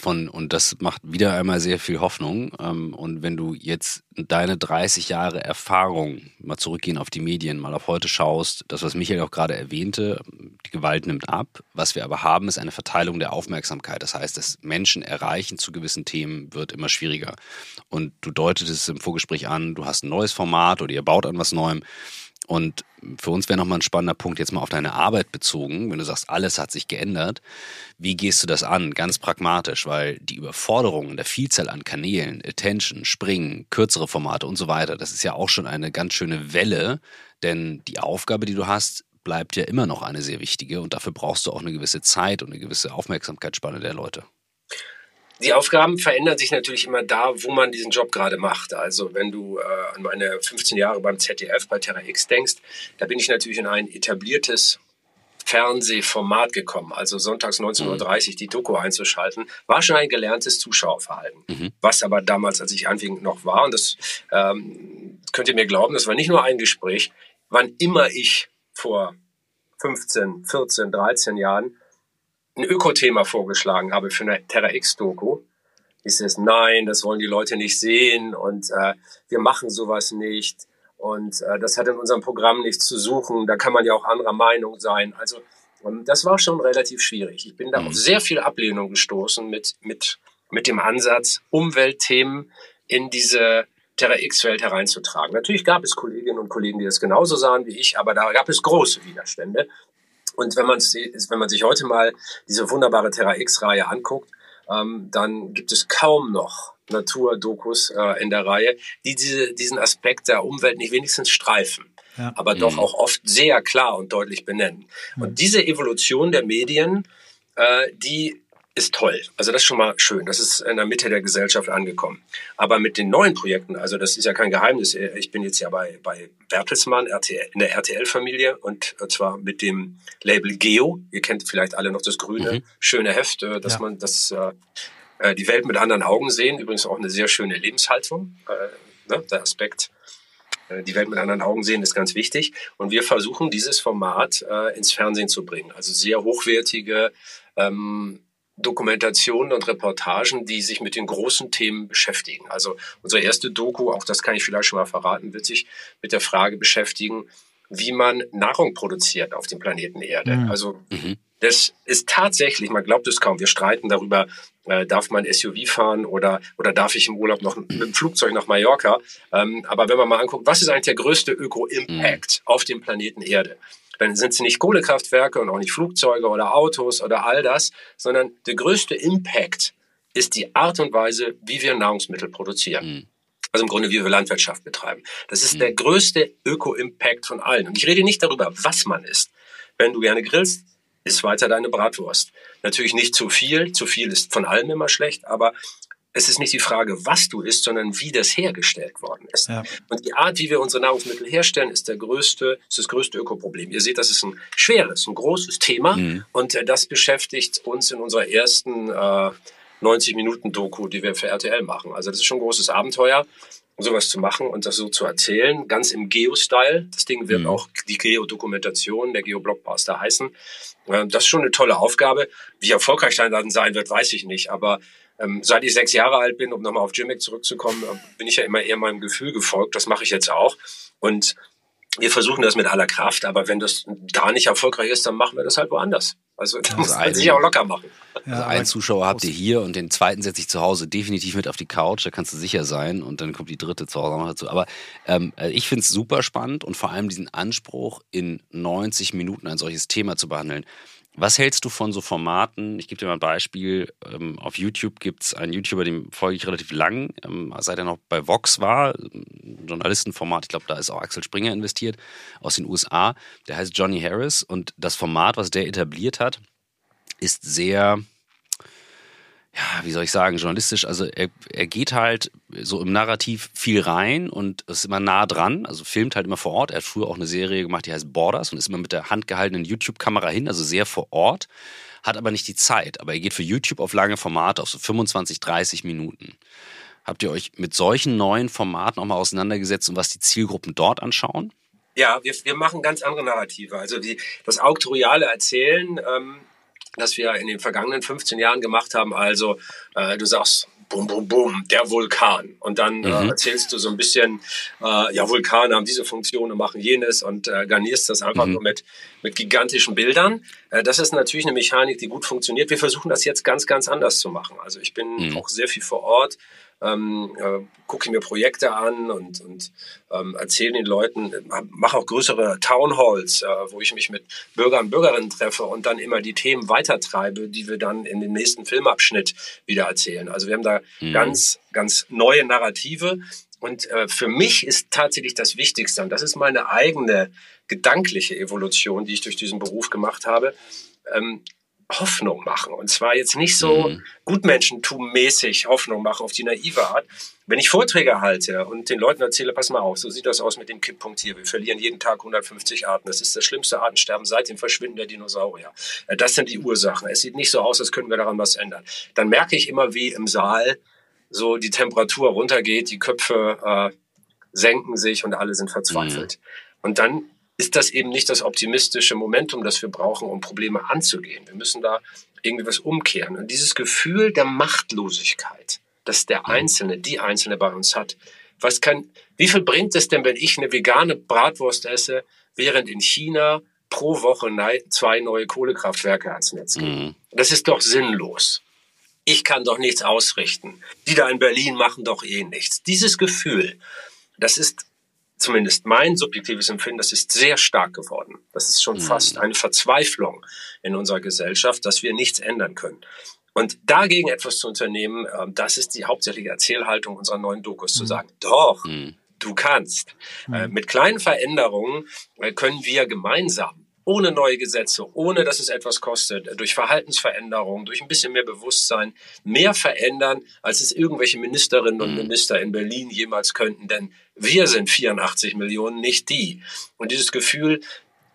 von, und das macht wieder einmal sehr viel Hoffnung. Ähm, und wenn du jetzt deine 30 Jahre Erfahrung mal zurückgehen auf die Medien, mal auf heute schaust, das, was Michael auch gerade erwähnte, die Gewalt nimmt ab. Was wir aber haben, ist eine Verteilung der Aufmerksamkeit. Das heißt, das Menschen erreichen zu gewissen Themen wird immer schwieriger. Und du deutetest es im Vorgespräch an, du hast ein neues Format oder ihr baut an was Neuem. Und für uns wäre nochmal ein spannender Punkt jetzt mal auf deine Arbeit bezogen, wenn du sagst, alles hat sich geändert. Wie gehst du das an? Ganz pragmatisch, weil die Überforderung in der Vielzahl an Kanälen, Attention, Springen, kürzere Formate und so weiter, das ist ja auch schon eine ganz schöne Welle, denn die Aufgabe, die du hast, bleibt ja immer noch eine sehr wichtige und dafür brauchst du auch eine gewisse Zeit und eine gewisse Aufmerksamkeitsspanne der Leute. Die Aufgaben verändern sich natürlich immer da, wo man diesen Job gerade macht. Also wenn du äh, an meine 15 Jahre beim ZDF bei Terra X denkst, da bin ich natürlich in ein etabliertes Fernsehformat gekommen. Also sonntags 19.30 Uhr mhm. die Doku einzuschalten, war schon ein gelerntes Zuschauerverhalten. Mhm. Was aber damals, als ich anfing, noch war, und das ähm, könnt ihr mir glauben, das war nicht nur ein Gespräch, wann immer ich vor 15, 14, 13 Jahren ein Ökothema vorgeschlagen habe für eine Terra X-Doku, ist es, nein, das wollen die Leute nicht sehen und äh, wir machen sowas nicht und äh, das hat in unserem Programm nichts zu suchen, da kann man ja auch anderer Meinung sein. Also und das war schon relativ schwierig. Ich bin da mhm. auf sehr viel Ablehnung gestoßen mit, mit, mit dem Ansatz, Umweltthemen in diese Terra X-Welt hereinzutragen. Natürlich gab es Kolleginnen und Kollegen, die das genauso sahen wie ich, aber da gab es große Widerstände. Und wenn man, wenn man sich heute mal diese wunderbare Terra X-Reihe anguckt, ähm, dann gibt es kaum noch Naturdokus äh, in der Reihe, die diese, diesen Aspekt der Umwelt nicht wenigstens streifen. Ja. aber doch mhm. auch oft sehr klar und deutlich benennen. Mhm. Und diese Evolution der Medien, äh, die ist toll. Also das ist schon mal schön. Das ist in der Mitte der Gesellschaft angekommen. Aber mit den neuen Projekten, also das ist ja kein Geheimnis. Ich bin jetzt ja bei, bei Bertelsmann RTL, in der RTL-Familie und zwar mit dem Label Geo. Ihr kennt vielleicht alle noch das grüne, mhm. schöne Heft, äh, dass ja. man das, äh, die Welt mit anderen Augen sehen. Übrigens auch eine sehr schöne Lebenshaltung. Äh, ne? Der Aspekt äh, die Welt mit anderen Augen sehen, ist ganz wichtig. Und wir versuchen, dieses Format äh, ins Fernsehen zu bringen. Also sehr hochwertige ähm, Dokumentationen und Reportagen, die sich mit den großen Themen beschäftigen. Also unsere erste Doku, auch das kann ich vielleicht schon mal verraten, wird sich mit der Frage beschäftigen, wie man Nahrung produziert auf dem Planeten Erde. Mhm. Also mhm. das ist tatsächlich, man glaubt es kaum, wir streiten darüber, äh, darf man SUV fahren oder, oder darf ich im Urlaub noch mit dem Flugzeug nach Mallorca. Ähm, aber wenn man mal anguckt, was ist eigentlich der größte Öko-Impact mhm. auf dem Planeten Erde? Dann sind es nicht Kohlekraftwerke und auch nicht Flugzeuge oder Autos oder all das, sondern der größte Impact ist die Art und Weise, wie wir Nahrungsmittel produzieren. Mhm. Also im Grunde, wie wir Landwirtschaft betreiben. Das ist mhm. der größte Öko-Impact von allen. Und ich rede nicht darüber, was man isst. Wenn du gerne grillst, isst weiter deine Bratwurst. Natürlich nicht zu viel. Zu viel ist von allem immer schlecht, aber es ist nicht die Frage, was du isst, sondern wie das hergestellt worden ist. Ja. Und die Art, wie wir unsere Nahrungsmittel herstellen, ist der größte, ist das größte Ökoproblem. Ihr seht, das ist ein schweres, ein großes Thema mhm. und äh, das beschäftigt uns in unserer ersten äh, 90 Minuten Doku, die wir für RTL machen. Also das ist schon ein großes Abenteuer, sowas zu machen und das so zu erzählen, ganz im Geo-Style. Das Ding wird mhm. auch die Geo-Dokumentation, der Geo-Blockbuster heißen. Äh, das ist schon eine tolle Aufgabe. Wie erfolgreich dann sein wird, weiß ich nicht, aber ähm, seit ich sechs Jahre alt bin, um nochmal auf Jimmick zurückzukommen, äh, bin ich ja immer eher meinem Gefühl gefolgt. Das mache ich jetzt auch. Und wir versuchen das mit aller Kraft, aber wenn das da nicht erfolgreich ist, dann machen wir das halt woanders. Also da muss man sich auch locker machen. Ja, also einen Zuschauer habt ihr hier und den zweiten setze ich zu Hause definitiv mit auf die Couch, da kannst du sicher sein und dann kommt die dritte zu Hause noch dazu. Aber ähm, äh, ich finde es super spannend und vor allem diesen Anspruch, in 90 Minuten ein solches Thema zu behandeln. Was hältst du von so Formaten? Ich gebe dir mal ein Beispiel. Ähm, auf YouTube gibt es einen YouTuber, dem folge ich relativ lang, ähm, seit er noch bei Vox war. Journalistenformat, ich glaube, da ist auch Axel Springer investiert aus den USA. Der heißt Johnny Harris und das Format, was der etabliert hat, ist sehr ja, wie soll ich sagen, journalistisch, also er, er geht halt so im Narrativ viel rein und ist immer nah dran, also filmt halt immer vor Ort. Er hat früher auch eine Serie gemacht, die heißt Borders und ist immer mit der handgehaltenen YouTube-Kamera hin, also sehr vor Ort, hat aber nicht die Zeit. Aber er geht für YouTube auf lange Formate, auf so 25, 30 Minuten. Habt ihr euch mit solchen neuen Formaten auch mal auseinandergesetzt und was die Zielgruppen dort anschauen? Ja, wir, wir machen ganz andere Narrative. Also die, das auktoriale Erzählen, ähm, das wir in den vergangenen 15 Jahren gemacht haben. Also äh, du sagst, bum, bum, bum, der Vulkan. Und dann äh, mhm. äh, erzählst du so ein bisschen, äh, ja, Vulkane haben diese Funktion und machen jenes und äh, garnierst das einfach mhm. nur mit, mit gigantischen Bildern. Äh, das ist natürlich eine Mechanik, die gut funktioniert. Wir versuchen das jetzt ganz, ganz anders zu machen. Also ich bin mhm. auch sehr viel vor Ort ähm, äh, gucke mir Projekte an und, und ähm, erzähle den Leuten, mache auch größere Townhalls, äh, wo ich mich mit Bürgern und Bürgerinnen treffe und dann immer die Themen weitertreibe, die wir dann in den nächsten Filmabschnitt wieder erzählen. Also wir haben da mhm. ganz, ganz neue Narrative. Und äh, für mich ist tatsächlich das Wichtigste, und das ist meine eigene gedankliche Evolution, die ich durch diesen Beruf gemacht habe, ähm, Hoffnung machen. Und zwar jetzt nicht so mhm. Gutmenschentum-mäßig Hoffnung machen auf die naive Art. Wenn ich Vorträge halte und den Leuten erzähle, pass mal auf, so sieht das aus mit dem Kipppunkt hier. Wir verlieren jeden Tag 150 Arten. Das ist das schlimmste Artensterben seit dem Verschwinden der Dinosaurier. Äh, das sind die Ursachen. Es sieht nicht so aus, als könnten wir daran was ändern. Dann merke ich immer, wie im Saal so die Temperatur runtergeht, die Köpfe äh, senken sich und alle sind verzweifelt. Mhm. Und dann ist das eben nicht das optimistische Momentum, das wir brauchen, um Probleme anzugehen. Wir müssen da irgendwie was umkehren. Und dieses Gefühl der Machtlosigkeit, das der Einzelne, die Einzelne bei uns hat, was kann, wie viel bringt es denn, wenn ich eine vegane Bratwurst esse, während in China pro Woche zwei neue Kohlekraftwerke ans Netz gehen? Mhm. Das ist doch sinnlos. Ich kann doch nichts ausrichten. Die da in Berlin machen doch eh nichts. Dieses Gefühl, das ist zumindest mein subjektives Empfinden, das ist sehr stark geworden. Das ist schon mhm. fast eine Verzweiflung in unserer Gesellschaft, dass wir nichts ändern können. Und dagegen etwas zu unternehmen, ähm, das ist die hauptsächliche Erzählhaltung unserer neuen Dokus, mhm. zu sagen, doch, mhm. du kannst. Äh, mhm. Mit kleinen Veränderungen äh, können wir gemeinsam ohne neue Gesetze, ohne dass es etwas kostet, durch Verhaltensveränderungen, durch ein bisschen mehr Bewusstsein, mehr verändern, als es irgendwelche Ministerinnen und mhm. Minister in Berlin jemals könnten. Denn wir sind 84 Millionen, nicht die. Und dieses Gefühl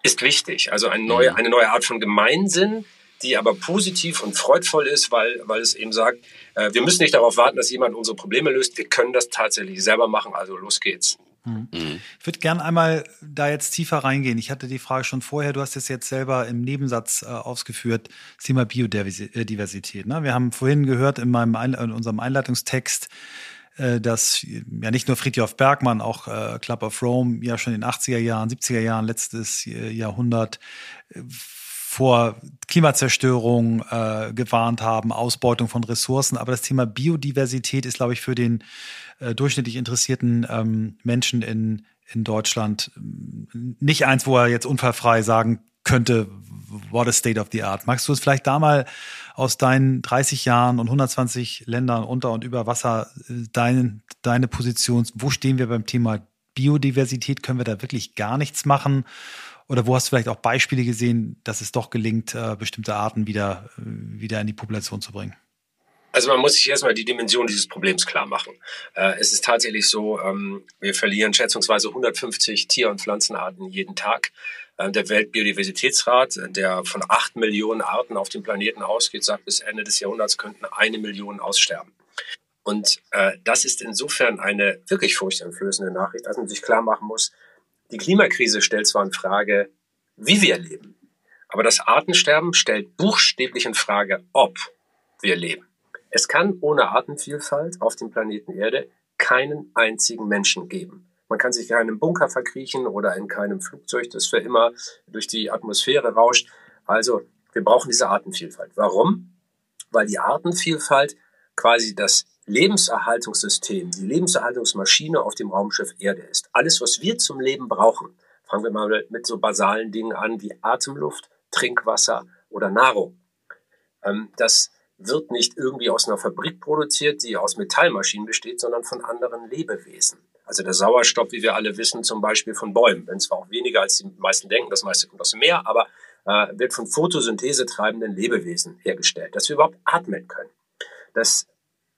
ist wichtig. Also eine neue, mhm. eine neue Art von Gemeinsinn, die aber positiv und freudvoll ist, weil, weil es eben sagt, äh, wir müssen nicht darauf warten, dass jemand unsere Probleme löst. Wir können das tatsächlich selber machen. Also los geht's. Mhm. mhm. Ich würde gerne einmal da jetzt tiefer reingehen. Ich hatte die Frage schon vorher, du hast es jetzt selber im Nebensatz äh, ausgeführt, das Thema Biodiversität. Ne? Wir haben vorhin gehört in, meinem Ein in unserem Einleitungstext, äh, dass ja nicht nur Friedhof Bergmann, auch äh, Club of Rome ja schon in den 80er Jahren, 70er Jahren, letztes Jahrhundert äh, vor Klimazerstörung äh, gewarnt haben, Ausbeutung von Ressourcen. Aber das Thema Biodiversität ist, glaube ich, für den äh, durchschnittlich interessierten ähm, Menschen in, in Deutschland ähm, nicht eins, wo er jetzt unfallfrei sagen könnte, what a state of the art. Magst du es vielleicht da mal aus deinen 30 Jahren und 120 Ländern unter und über Wasser äh, dein, deine Position, wo stehen wir beim Thema Biodiversität? Können wir da wirklich gar nichts machen? Oder wo hast du vielleicht auch Beispiele gesehen, dass es doch gelingt, äh, bestimmte Arten wieder, äh, wieder in die Population zu bringen? Also man muss sich erstmal die Dimension dieses Problems klar machen. Äh, es ist tatsächlich so, ähm, wir verlieren schätzungsweise 150 Tier- und Pflanzenarten jeden Tag. Der Weltbiodiversitätsrat, der von acht Millionen Arten auf dem Planeten ausgeht, sagt, bis Ende des Jahrhunderts könnten eine Million aussterben. Und das ist insofern eine wirklich furchteinflößende Nachricht, dass man sich klar machen muss, die Klimakrise stellt zwar in Frage, wie wir leben, aber das Artensterben stellt buchstäblich in Frage, ob wir leben. Es kann ohne Artenvielfalt auf dem Planeten Erde keinen einzigen Menschen geben. Man kann sich in einem Bunker verkriechen oder in keinem Flugzeug, das für immer durch die Atmosphäre rauscht. Also wir brauchen diese Artenvielfalt. Warum? Weil die Artenvielfalt quasi das Lebenserhaltungssystem, die Lebenserhaltungsmaschine auf dem Raumschiff Erde ist. Alles, was wir zum Leben brauchen, fangen wir mal mit so basalen Dingen an wie Atemluft, Trinkwasser oder Nahrung. Ähm, das wird nicht irgendwie aus einer Fabrik produziert, die aus Metallmaschinen besteht, sondern von anderen Lebewesen. Also der Sauerstoff, wie wir alle wissen, zum Beispiel von Bäumen, wenn zwar auch weniger als die meisten denken, das meiste kommt aus dem Meer, aber äh, wird von Photosynthese treibenden Lebewesen hergestellt, dass wir überhaupt atmen können. Dass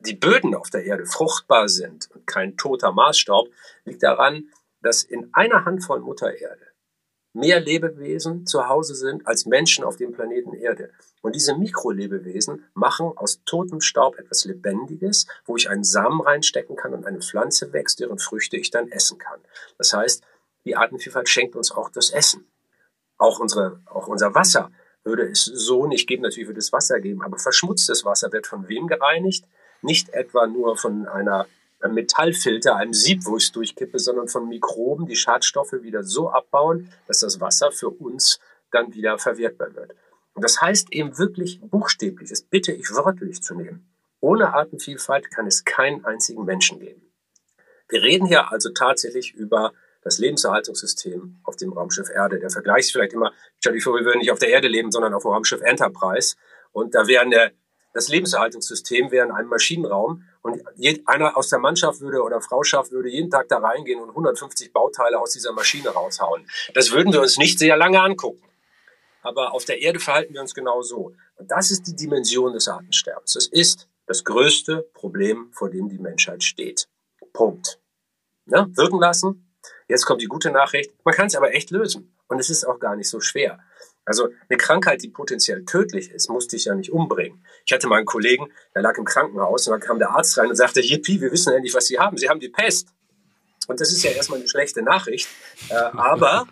die Böden auf der Erde fruchtbar sind und kein toter Maßstaub, liegt daran, dass in einer Handvoll Mutter Erde mehr Lebewesen zu Hause sind als Menschen auf dem Planeten Erde. Und diese Mikrolebewesen machen aus totem Staub etwas Lebendiges, wo ich einen Samen reinstecken kann und eine Pflanze wächst, deren Früchte ich dann essen kann. Das heißt, die Artenvielfalt schenkt uns auch das Essen. Auch, unsere, auch unser Wasser würde es so nicht geben. Natürlich würde es Wasser geben, aber verschmutztes Wasser wird von wem gereinigt? Nicht etwa nur von einer Metallfilter, einem Sieb, wo ich es durchkippe, sondern von Mikroben, die Schadstoffe wieder so abbauen, dass das Wasser für uns dann wieder verwertbar wird. Und das heißt eben wirklich buchstäblich, das bitte ich wörtlich zu nehmen. Ohne Artenvielfalt kann es keinen einzigen Menschen geben. Wir reden hier also tatsächlich über das Lebenserhaltungssystem auf dem Raumschiff Erde. Der Vergleich ist vielleicht immer, stell dir vor, wir würden nicht auf der Erde leben, sondern auf dem Raumschiff Enterprise. Und da wären der, das Lebenserhaltungssystem wäre in einem Maschinenraum und einer aus der Mannschaft würde oder Frauschaft würde jeden Tag da reingehen und 150 Bauteile aus dieser Maschine raushauen. Das würden wir uns nicht sehr lange angucken. Aber auf der Erde verhalten wir uns genau so. Und das ist die Dimension des Artensterbens. Es ist das größte Problem, vor dem die Menschheit steht. Punkt. Ne? Wirken lassen. Jetzt kommt die gute Nachricht. Man kann es aber echt lösen. Und es ist auch gar nicht so schwer. Also eine Krankheit, die potenziell tödlich ist, muss dich ja nicht umbringen. Ich hatte mal einen Kollegen, der lag im Krankenhaus und dann kam der Arzt rein und sagte, Yippie, wir wissen endlich, was Sie haben. Sie haben die Pest. Und das ist ja erstmal eine schlechte Nachricht. Äh, aber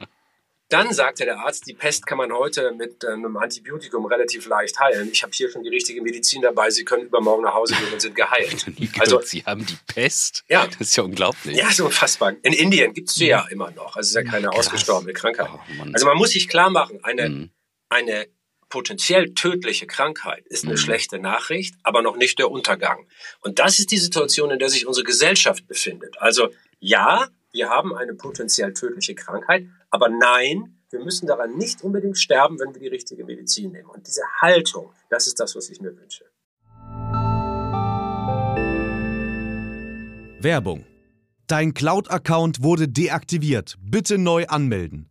dann sagte der Arzt, die Pest kann man heute mit einem Antibiotikum relativ leicht heilen. Ich habe hier schon die richtige Medizin dabei. Sie können übermorgen nach Hause gehen und sind geheilt. Also Sie haben die Pest? Ja. Das ist ja unglaublich. Ja, so unfassbar. In Indien gibt es sie ja immer noch. Also es ist ja keine Krass. ausgestorbene Krankheit. Oh, also man muss sich klar machen, eine, mhm. eine potenziell tödliche Krankheit ist eine mhm. schlechte Nachricht, aber noch nicht der Untergang. Und das ist die Situation, in der sich unsere Gesellschaft befindet. Also ja, wir haben eine potenziell tödliche Krankheit, aber nein, wir müssen daran nicht unbedingt sterben, wenn wir die richtige Medizin nehmen. Und diese Haltung, das ist das, was ich mir wünsche. Werbung. Dein Cloud-Account wurde deaktiviert. Bitte neu anmelden.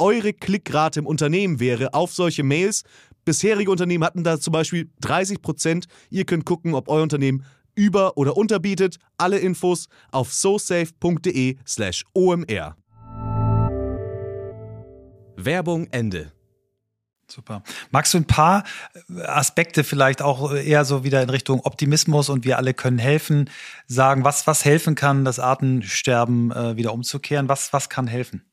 eure Klickrate im Unternehmen wäre auf solche Mails. Bisherige Unternehmen hatten da zum Beispiel 30 Prozent. Ihr könnt gucken, ob euer Unternehmen über- oder unterbietet. Alle Infos auf sosafe.de/slash omr. Werbung Ende. Super. Magst du ein paar Aspekte vielleicht auch eher so wieder in Richtung Optimismus und wir alle können helfen, sagen, was, was helfen kann, das Artensterben äh, wieder umzukehren? Was, was kann helfen?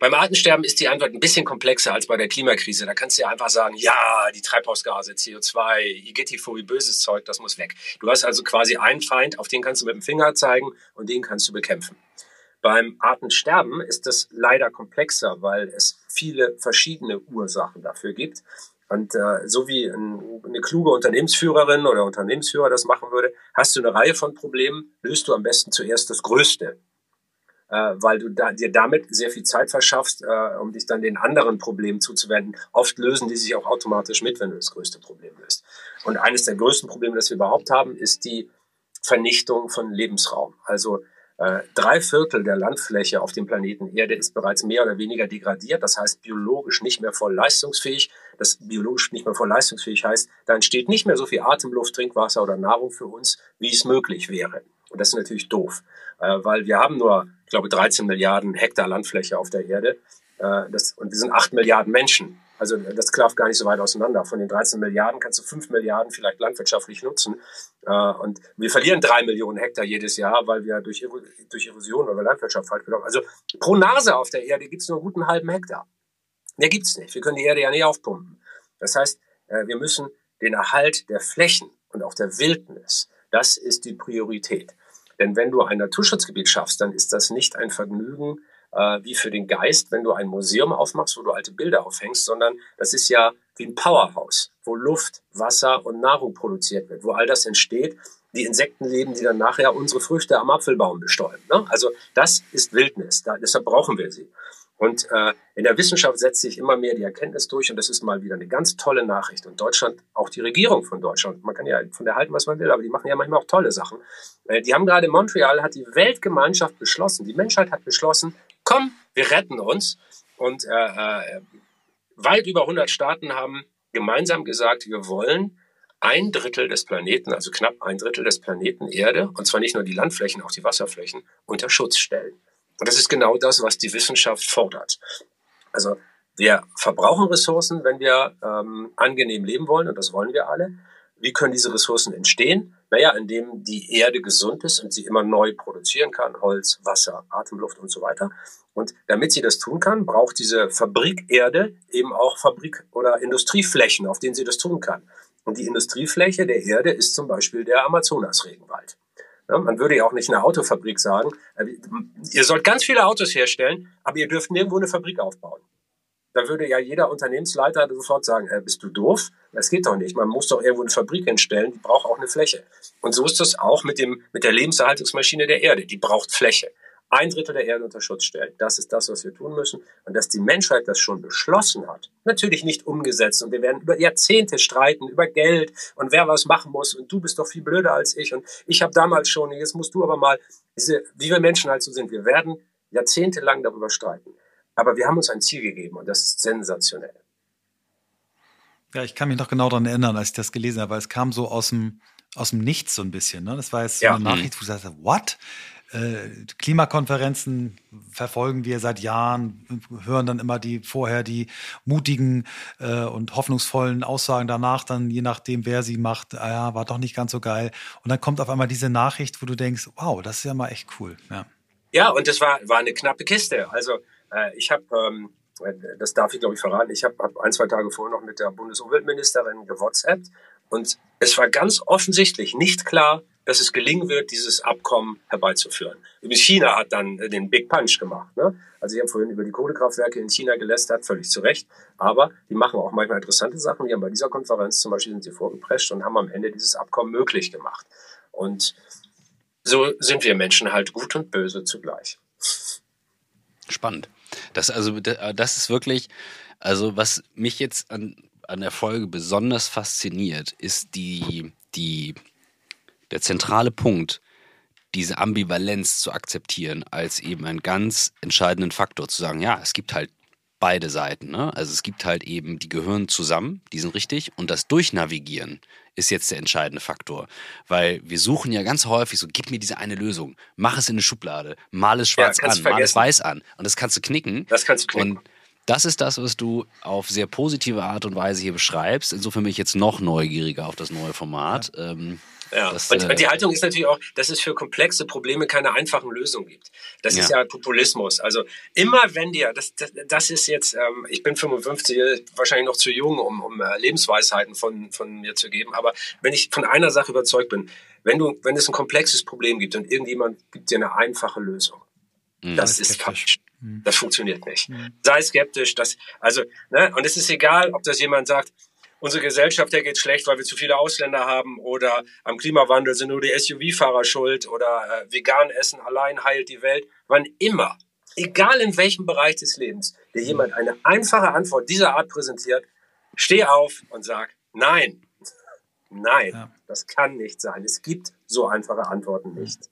Beim Artensterben ist die Antwort ein bisschen komplexer als bei der Klimakrise. Da kannst du ja einfach sagen, ja, die Treibhausgase, CO2, Igetiphobie, böses Zeug, das muss weg. Du hast also quasi einen Feind, auf den kannst du mit dem Finger zeigen und den kannst du bekämpfen. Beim Artensterben ist das leider komplexer, weil es viele verschiedene Ursachen dafür gibt. Und äh, so wie ein, eine kluge Unternehmensführerin oder Unternehmensführer das machen würde, hast du eine Reihe von Problemen, löst du am besten zuerst das Größte äh, weil du da, dir damit sehr viel Zeit verschaffst, äh, um dich dann den anderen Problemen zuzuwenden. Oft lösen die sich auch automatisch mit, wenn du das größte Problem löst. Und eines der größten Probleme, das wir überhaupt haben, ist die Vernichtung von Lebensraum. Also äh, drei Viertel der Landfläche auf dem Planeten Erde ist bereits mehr oder weniger degradiert, das heißt biologisch nicht mehr voll leistungsfähig. Das biologisch nicht mehr voll leistungsfähig heißt, da entsteht nicht mehr so viel Atemluft, Trinkwasser oder Nahrung für uns, wie es möglich wäre. Und das ist natürlich doof, äh, weil wir haben nur, glaube, 13 Milliarden Hektar Landfläche auf der Erde. Äh, das, und wir sind 8 Milliarden Menschen. Also das klafft gar nicht so weit auseinander. Von den 13 Milliarden kannst du 5 Milliarden vielleicht landwirtschaftlich nutzen. Äh, und wir verlieren 3 Millionen Hektar jedes Jahr, weil wir durch, durch Erosion oder Landwirtschaft falsch gelaufen. Also pro Nase auf der Erde gibt es nur einen guten halben Hektar. Mehr gibt's nicht. Wir können die Erde ja nicht aufpumpen. Das heißt, äh, wir müssen den Erhalt der Flächen und auch der Wildnis, das ist die Priorität. Denn wenn du ein Naturschutzgebiet schaffst, dann ist das nicht ein Vergnügen äh, wie für den Geist, wenn du ein Museum aufmachst, wo du alte Bilder aufhängst, sondern das ist ja wie ein Powerhouse, wo Luft, Wasser und Nahrung produziert wird, wo all das entsteht, die Insekten leben, die dann nachher unsere Früchte am Apfelbaum bestäuben. Ne? Also das ist Wildnis, da, deshalb brauchen wir sie. Und äh, in der Wissenschaft setzt sich immer mehr die Erkenntnis durch und das ist mal wieder eine ganz tolle Nachricht. Und Deutschland, auch die Regierung von Deutschland, man kann ja von der halten, was man will, aber die machen ja manchmal auch tolle Sachen. Äh, die haben gerade in Montreal, hat die Weltgemeinschaft beschlossen, die Menschheit hat beschlossen, komm, wir retten uns. Und äh, äh, weit über 100 Staaten haben gemeinsam gesagt, wir wollen ein Drittel des Planeten, also knapp ein Drittel des Planeten Erde, und zwar nicht nur die Landflächen, auch die Wasserflächen, unter Schutz stellen. Und das ist genau das, was die Wissenschaft fordert. Also wir verbrauchen Ressourcen, wenn wir ähm, angenehm leben wollen, und das wollen wir alle. Wie können diese Ressourcen entstehen? Naja, indem die Erde gesund ist und sie immer neu produzieren kann, Holz, Wasser, Atemluft und so weiter. Und damit sie das tun kann, braucht diese Fabrik Erde eben auch Fabrik- oder Industrieflächen, auf denen sie das tun kann. Und die Industriefläche der Erde ist zum Beispiel der Amazonas-Regenwald. Man würde ja auch nicht eine Autofabrik sagen, äh, ihr sollt ganz viele Autos herstellen, aber ihr dürft nirgendwo eine Fabrik aufbauen. Da würde ja jeder Unternehmensleiter sofort sagen, äh, bist du doof? Das geht doch nicht. Man muss doch irgendwo eine Fabrik hinstellen, die braucht auch eine Fläche. Und so ist das auch mit, dem, mit der Lebenserhaltungsmaschine der Erde. Die braucht Fläche ein Drittel der Erde unter Schutz stellen. Das ist das, was wir tun müssen. Und dass die Menschheit das schon beschlossen hat, natürlich nicht umgesetzt. Und wir werden über Jahrzehnte streiten, über Geld und wer was machen muss. Und du bist doch viel blöder als ich. Und ich habe damals schon, jetzt musst du aber mal, diese, wie wir Menschen halt so sind, wir werden jahrzehntelang darüber streiten. Aber wir haben uns ein Ziel gegeben und das ist sensationell. Ja, ich kann mich noch genau daran erinnern, als ich das gelesen habe, weil es kam so aus dem, aus dem Nichts so ein bisschen. Ne? Das war jetzt so ja. eine Nachricht, wo ich sagte, what? Äh, Klimakonferenzen verfolgen wir seit Jahren, hören dann immer die vorher die mutigen äh, und hoffnungsvollen Aussagen danach, dann je nachdem, wer sie macht, ah ja, war doch nicht ganz so geil. Und dann kommt auf einmal diese Nachricht, wo du denkst, wow, das ist ja mal echt cool. Ja, ja und das war, war eine knappe Kiste. Also äh, ich habe, ähm, das darf ich glaube ich verraten, ich habe hab ein, zwei Tage vorher noch mit der Bundesumweltministerin gewhatsappt und es war ganz offensichtlich nicht klar, dass es gelingen wird, dieses Abkommen herbeizuführen. Übrigens China hat dann äh, den Big Punch gemacht. Ne? Also ich habe vorhin über die Kohlekraftwerke in China gelästert, völlig zu Recht. Aber die machen auch manchmal interessante Sachen. Die haben bei dieser Konferenz zum Beispiel sind sie vorgeprescht und haben am Ende dieses Abkommen möglich gemacht. Und so sind wir Menschen halt gut und böse zugleich. Spannend. Das also das ist wirklich also was mich jetzt an an der Folge besonders fasziniert, ist die die der zentrale Punkt, diese Ambivalenz zu akzeptieren als eben einen ganz entscheidenden Faktor, zu sagen, ja, es gibt halt beide Seiten. Ne? Also es gibt halt eben, die gehören zusammen, die sind richtig, und das Durchnavigieren ist jetzt der entscheidende Faktor. Weil wir suchen ja ganz häufig so, gib mir diese eine Lösung, mach es in eine Schublade, mal es schwarz ja, an, mal es weiß an. Und das kannst du knicken. Das kannst du knicken. Und das ist das, was du auf sehr positive Art und Weise hier beschreibst. Insofern bin ich jetzt noch neugieriger auf das neue Format. Ja. Ähm, ja. Das, und, äh, und, die Haltung ist natürlich auch, dass es für komplexe Probleme keine einfachen Lösungen gibt. Das ja. ist ja Populismus. Also immer wenn dir, das, das, das ist jetzt, ähm, ich bin 55, wahrscheinlich noch zu jung, um, um äh, Lebensweisheiten von, von mir zu geben, aber wenn ich von einer Sache überzeugt bin, wenn du, wenn es ein komplexes Problem gibt und irgendjemand gibt dir eine einfache Lösung, mhm. das ist falsch. Mhm. Das funktioniert nicht. Mhm. Sei skeptisch, das, also, ne, und es ist egal, ob das jemand sagt, unsere Gesellschaft, der geht schlecht, weil wir zu viele Ausländer haben oder am Klimawandel sind nur die SUV-Fahrer schuld oder äh, vegan essen allein heilt die Welt. Wann immer, egal in welchem Bereich des Lebens, der jemand eine einfache Antwort dieser Art präsentiert, steh auf und sag, nein, nein, ja. das kann nicht sein. Es gibt so einfache Antworten nicht.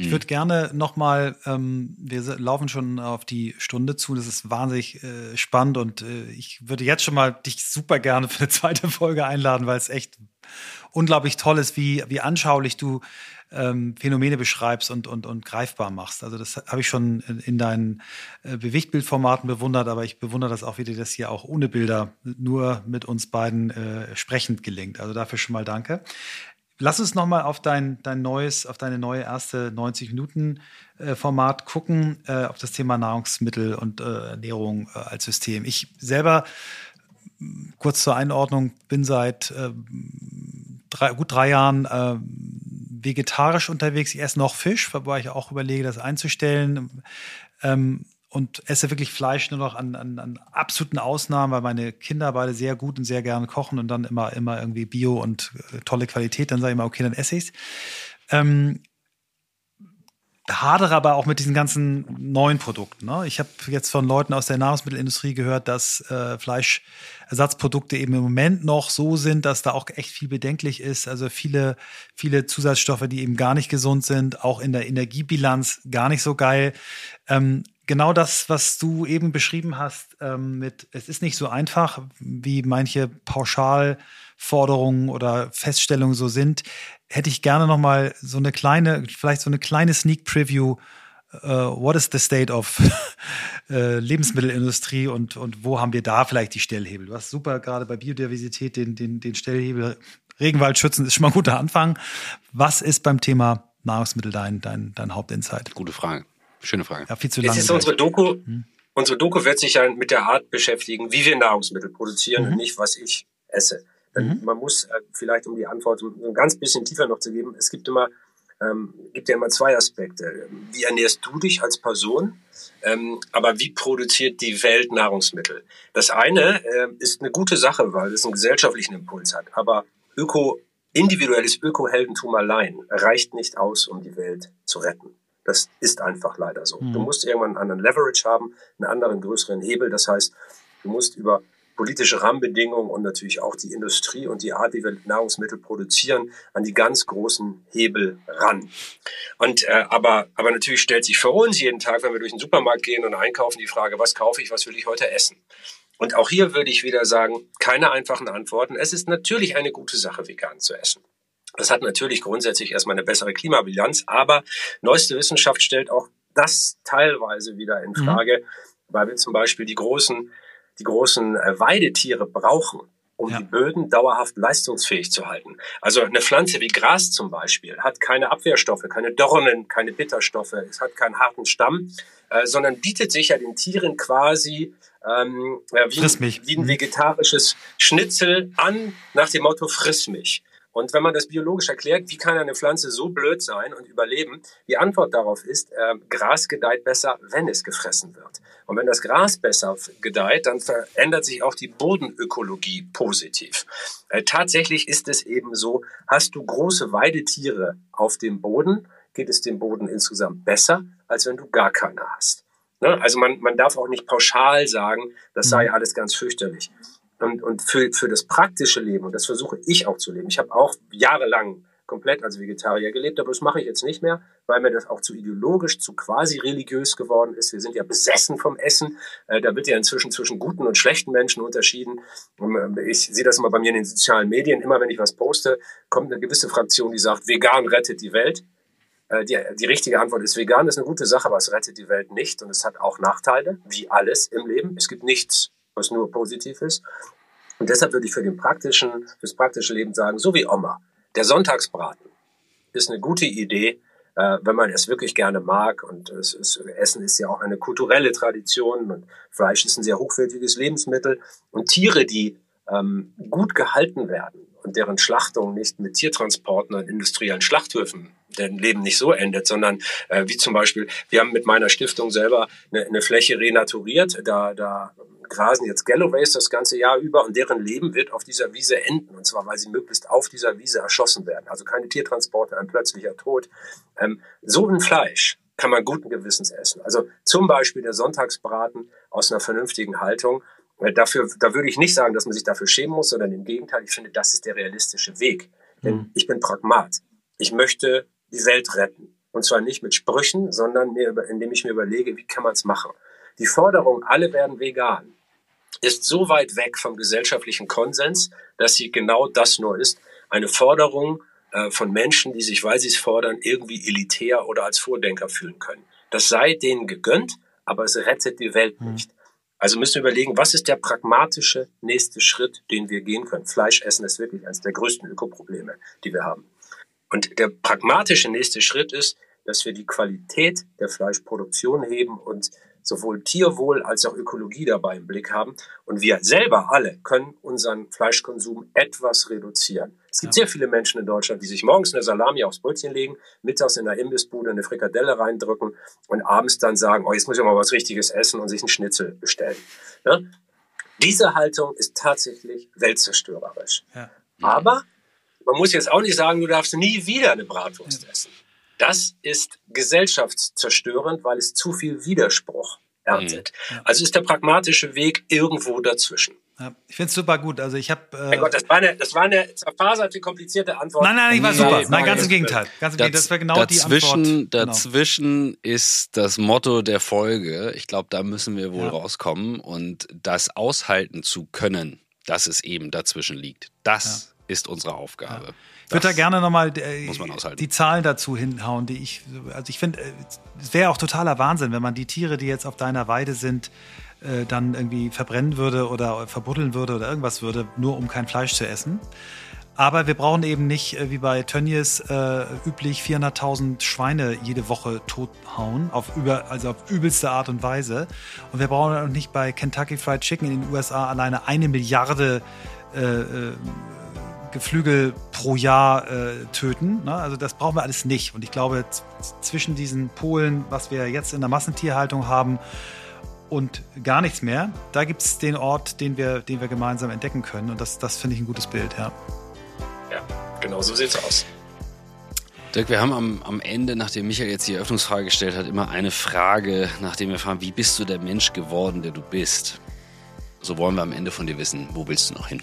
Ich mhm. würde gerne nochmal, ähm, wir laufen schon auf die Stunde zu, das ist wahnsinnig äh, spannend und äh, ich würde jetzt schon mal dich super gerne für eine zweite Folge einladen, weil es echt unglaublich toll ist, wie, wie anschaulich du ähm, Phänomene beschreibst und, und, und greifbar machst. Also das habe ich schon in, in deinen äh, Bewegtbildformaten bewundert, aber ich bewundere das auch, wie dir das hier auch ohne Bilder nur mit uns beiden äh, sprechend gelingt. Also dafür schon mal danke. Lass uns nochmal auf dein, dein neues, auf deine neue erste 90-Minuten-Format gucken, äh, auf das Thema Nahrungsmittel und äh, Ernährung äh, als System. Ich selber kurz zur Einordnung, bin seit äh, drei, gut drei Jahren äh, vegetarisch unterwegs. Ich esse noch Fisch, wobei ich auch überlege, das einzustellen. Ähm, und esse wirklich Fleisch nur noch an, an, an absoluten Ausnahmen, weil meine Kinder beide sehr gut und sehr gerne kochen und dann immer, immer irgendwie Bio und äh, tolle Qualität. Dann sage ich mal, okay, dann esse ich's. Ähm, hadere aber auch mit diesen ganzen neuen Produkten. Ne? Ich habe jetzt von Leuten aus der Nahrungsmittelindustrie gehört, dass äh, Fleischersatzprodukte eben im Moment noch so sind, dass da auch echt viel bedenklich ist. Also viele, viele Zusatzstoffe, die eben gar nicht gesund sind, auch in der Energiebilanz gar nicht so geil. Ähm, genau das, was du eben beschrieben hast, ähm, mit es ist nicht so einfach, wie manche Pauschalforderungen oder Feststellungen so sind hätte ich gerne noch mal so eine kleine, vielleicht so eine kleine Sneak Preview. Uh, what is the state of uh, Lebensmittelindustrie und, und wo haben wir da vielleicht die Stellhebel? Du hast super gerade bei Biodiversität den, den, den Stellhebel Regenwald schützen, ist schon mal ein guter Anfang. Was ist beim Thema Nahrungsmittel dein, dein, dein Hauptinsight? Gute Frage. Schöne Frage. Ja, viel zu lange. Jetzt ist unsere Doku, hm? unsere Doku wird sich ja mit der Art beschäftigen, wie wir Nahrungsmittel produzieren mhm. und nicht, was ich esse. Mhm. Man muss äh, vielleicht, um die Antwort so ein ganz bisschen tiefer noch zu geben, es gibt immer, ähm, gibt ja immer zwei Aspekte. Wie ernährst du dich als Person? Ähm, aber wie produziert die Welt Nahrungsmittel? Das eine äh, ist eine gute Sache, weil es einen gesellschaftlichen Impuls hat. Aber Öko, individuelles Ökoheldentum allein reicht nicht aus, um die Welt zu retten. Das ist einfach leider so. Mhm. Du musst irgendwann einen anderen Leverage haben, einen anderen größeren Hebel. Das heißt, du musst über politische Rahmenbedingungen und natürlich auch die Industrie und die Art, wie wir Nahrungsmittel produzieren, an die ganz großen Hebel ran. Und äh, aber aber natürlich stellt sich für uns jeden Tag, wenn wir durch den Supermarkt gehen und einkaufen, die Frage, was kaufe ich, was will ich heute essen? Und auch hier würde ich wieder sagen, keine einfachen Antworten. Es ist natürlich eine gute Sache, vegan zu essen. Das hat natürlich grundsätzlich erstmal eine bessere Klimabilanz, aber neueste Wissenschaft stellt auch das teilweise wieder in mhm. Frage, mhm. weil wir zum Beispiel die großen die großen äh, Weidetiere brauchen, um ja. die Böden dauerhaft leistungsfähig zu halten. Also eine Pflanze wie Gras zum Beispiel hat keine Abwehrstoffe, keine Dornen, keine Bitterstoffe, es hat keinen harten Stamm, äh, sondern bietet sich ja den Tieren quasi ähm, wie, wie ein mhm. vegetarisches Schnitzel an nach dem Motto friss mich. Und wenn man das biologisch erklärt, wie kann eine Pflanze so blöd sein und überleben? Die Antwort darauf ist, äh, Gras gedeiht besser, wenn es gefressen wird. Und wenn das Gras besser gedeiht, dann verändert sich auch die Bodenökologie positiv. Äh, tatsächlich ist es eben so, hast du große Weidetiere auf dem Boden, geht es dem Boden insgesamt besser, als wenn du gar keine hast. Ne? Also man, man darf auch nicht pauschal sagen, das sei mhm. alles ganz fürchterlich und, und für, für das praktische Leben, und das versuche ich auch zu leben. Ich habe auch jahrelang komplett als Vegetarier gelebt, aber das mache ich jetzt nicht mehr, weil mir das auch zu ideologisch, zu quasi religiös geworden ist. Wir sind ja besessen vom Essen. Äh, da wird ja inzwischen zwischen guten und schlechten Menschen unterschieden. Ähm, ich sehe das immer bei mir in den sozialen Medien. Immer wenn ich was poste, kommt eine gewisse Fraktion, die sagt, vegan rettet die Welt. Äh, die, die richtige Antwort ist, vegan ist eine gute Sache, aber es rettet die Welt nicht und es hat auch Nachteile, wie alles im Leben. Es gibt nichts, was nur positiv ist. Und deshalb würde ich für den praktischen, fürs praktische Leben sagen, so wie Oma, der Sonntagsbraten ist eine gute Idee, äh, wenn man es wirklich gerne mag. Und ist, Essen ist ja auch eine kulturelle Tradition und Fleisch ist ein sehr hochwertiges Lebensmittel. Und Tiere, die ähm, gut gehalten werden und deren Schlachtung nicht mit Tiertransporten und industriellen Schlachthöfen deren Leben nicht so endet, sondern äh, wie zum Beispiel, wir haben mit meiner Stiftung selber eine, eine Fläche renaturiert, da, da grasen jetzt Galloways das ganze Jahr über und deren Leben wird auf dieser Wiese enden. Und zwar, weil sie möglichst auf dieser Wiese erschossen werden. Also keine Tiertransporte, ein plötzlicher Tod. Ähm, so ein Fleisch kann man guten Gewissens essen. Also zum Beispiel der Sonntagsbraten aus einer vernünftigen Haltung. Äh, dafür, da würde ich nicht sagen, dass man sich dafür schämen muss, sondern im Gegenteil, ich finde, das ist der realistische Weg. Denn mhm. ich bin Pragmat. Ich möchte die Welt retten. Und zwar nicht mit Sprüchen, sondern mir, indem ich mir überlege, wie kann man es machen. Die Forderung, alle werden vegan, ist so weit weg vom gesellschaftlichen Konsens, dass sie genau das nur ist. Eine Forderung äh, von Menschen, die sich, weil sie es fordern, irgendwie elitär oder als Vordenker fühlen können. Das sei denen gegönnt, aber es rettet die Welt hm. nicht. Also müssen wir überlegen, was ist der pragmatische nächste Schritt, den wir gehen können. Fleisch essen ist wirklich eines der größten Ökoprobleme, die wir haben. Und der pragmatische nächste Schritt ist, dass wir die Qualität der Fleischproduktion heben und sowohl Tierwohl als auch Ökologie dabei im Blick haben. Und wir selber alle können unseren Fleischkonsum etwas reduzieren. Es gibt ja. sehr viele Menschen in Deutschland, die sich morgens eine Salami aufs Brötchen legen, mittags in der Imbissbude eine Frikadelle reindrücken und abends dann sagen, oh, jetzt muss ich mal was Richtiges essen und sich einen Schnitzel bestellen. Ja? Diese Haltung ist tatsächlich weltzerstörerisch. Ja. Aber man muss jetzt auch nicht sagen, du darfst nie wieder eine Bratwurst essen. Das ist gesellschaftszerstörend, weil es zu viel Widerspruch erntet. Mhm. Also ist der pragmatische Weg irgendwo dazwischen. Ja, ich finde es super gut. Also ich habe. Äh mein Gott, das war eine, das war eine zerfaserte, komplizierte Antwort. Nein, nein, ich war super. Nein, ganz im Gegenteil. Ganz im Gegenteil. Das war genau dazwischen, die Antwort. Genau. Dazwischen ist das Motto der Folge. Ich glaube, da müssen wir wohl ja. rauskommen und das aushalten zu können, dass es eben dazwischen liegt. Das ja. ist unsere Aufgabe. Ich würde da gerne nochmal äh, die Zahlen dazu hinhauen, die ich, also ich finde, äh, es wäre auch totaler Wahnsinn, wenn man die Tiere, die jetzt auf deiner Weide sind, äh, dann irgendwie verbrennen würde oder verbuddeln würde oder irgendwas würde, nur um kein Fleisch zu essen. Aber wir brauchen eben nicht, äh, wie bei Tönnies äh, üblich, 400.000 Schweine jede Woche tothauen, auf über, also auf übelste Art und Weise. Und wir brauchen auch nicht bei Kentucky Fried Chicken in den USA alleine eine Milliarde äh, äh Geflügel pro Jahr äh, töten. Ne? Also das brauchen wir alles nicht. Und ich glaube, zwischen diesen Polen, was wir jetzt in der Massentierhaltung haben, und gar nichts mehr, da gibt es den Ort, den wir, den wir gemeinsam entdecken können. Und das, das finde ich ein gutes Bild, ja. Ja, genau so sieht es aus. Dirk, wir haben am, am Ende, nachdem Michael jetzt die Eröffnungsfrage gestellt hat, immer eine Frage, nachdem wir fragen, wie bist du der Mensch geworden, der du bist? So wollen wir am Ende von dir wissen, wo willst du noch hin?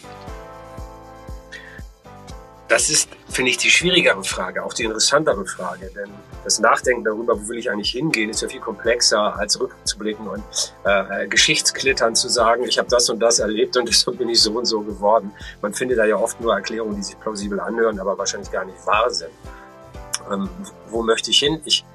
Das ist, finde ich, die schwierigere Frage, auch die interessantere Frage. Denn das Nachdenken darüber, wo will ich eigentlich hingehen, ist ja viel komplexer, als rückzublicken und äh, Geschichtsklittern zu sagen, ich habe das und das erlebt und deshalb bin ich so und so geworden. Man findet da ja oft nur Erklärungen, die sich plausibel anhören, aber wahrscheinlich gar nicht wahr sind. Ähm, wo möchte ich hin? Ich,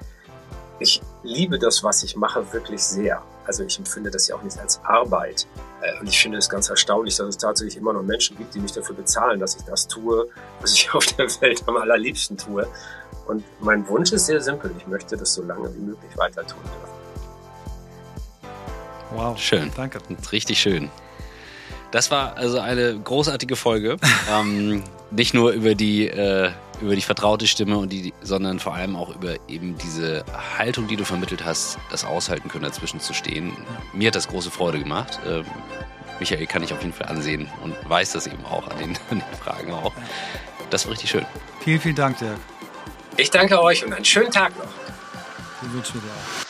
ich liebe das, was ich mache, wirklich sehr. Also ich empfinde das ja auch nicht als Arbeit. Äh, und ich finde es ganz erstaunlich, dass es tatsächlich immer noch Menschen gibt, die mich dafür bezahlen, dass ich das tue, was ich auf der Welt am allerliebsten tue. Und mein Wunsch ist sehr simpel. Ich möchte das so lange wie möglich weiter tun dürfen. Wow. Schön. Danke. Richtig schön. Das war also eine großartige Folge. ähm, nicht nur über die, äh, über die vertraute Stimme, und die, sondern vor allem auch über eben diese Haltung, die du vermittelt hast, das aushalten können, dazwischen zu stehen. Mir hat das große Freude gemacht. Ähm, Michael kann ich auf jeden Fall ansehen und weiß das eben auch an den, an den Fragen auch. Das war richtig schön. Vielen, vielen Dank, Dirk. Ich danke euch und einen schönen Tag noch. Den wünschen wir dir auch.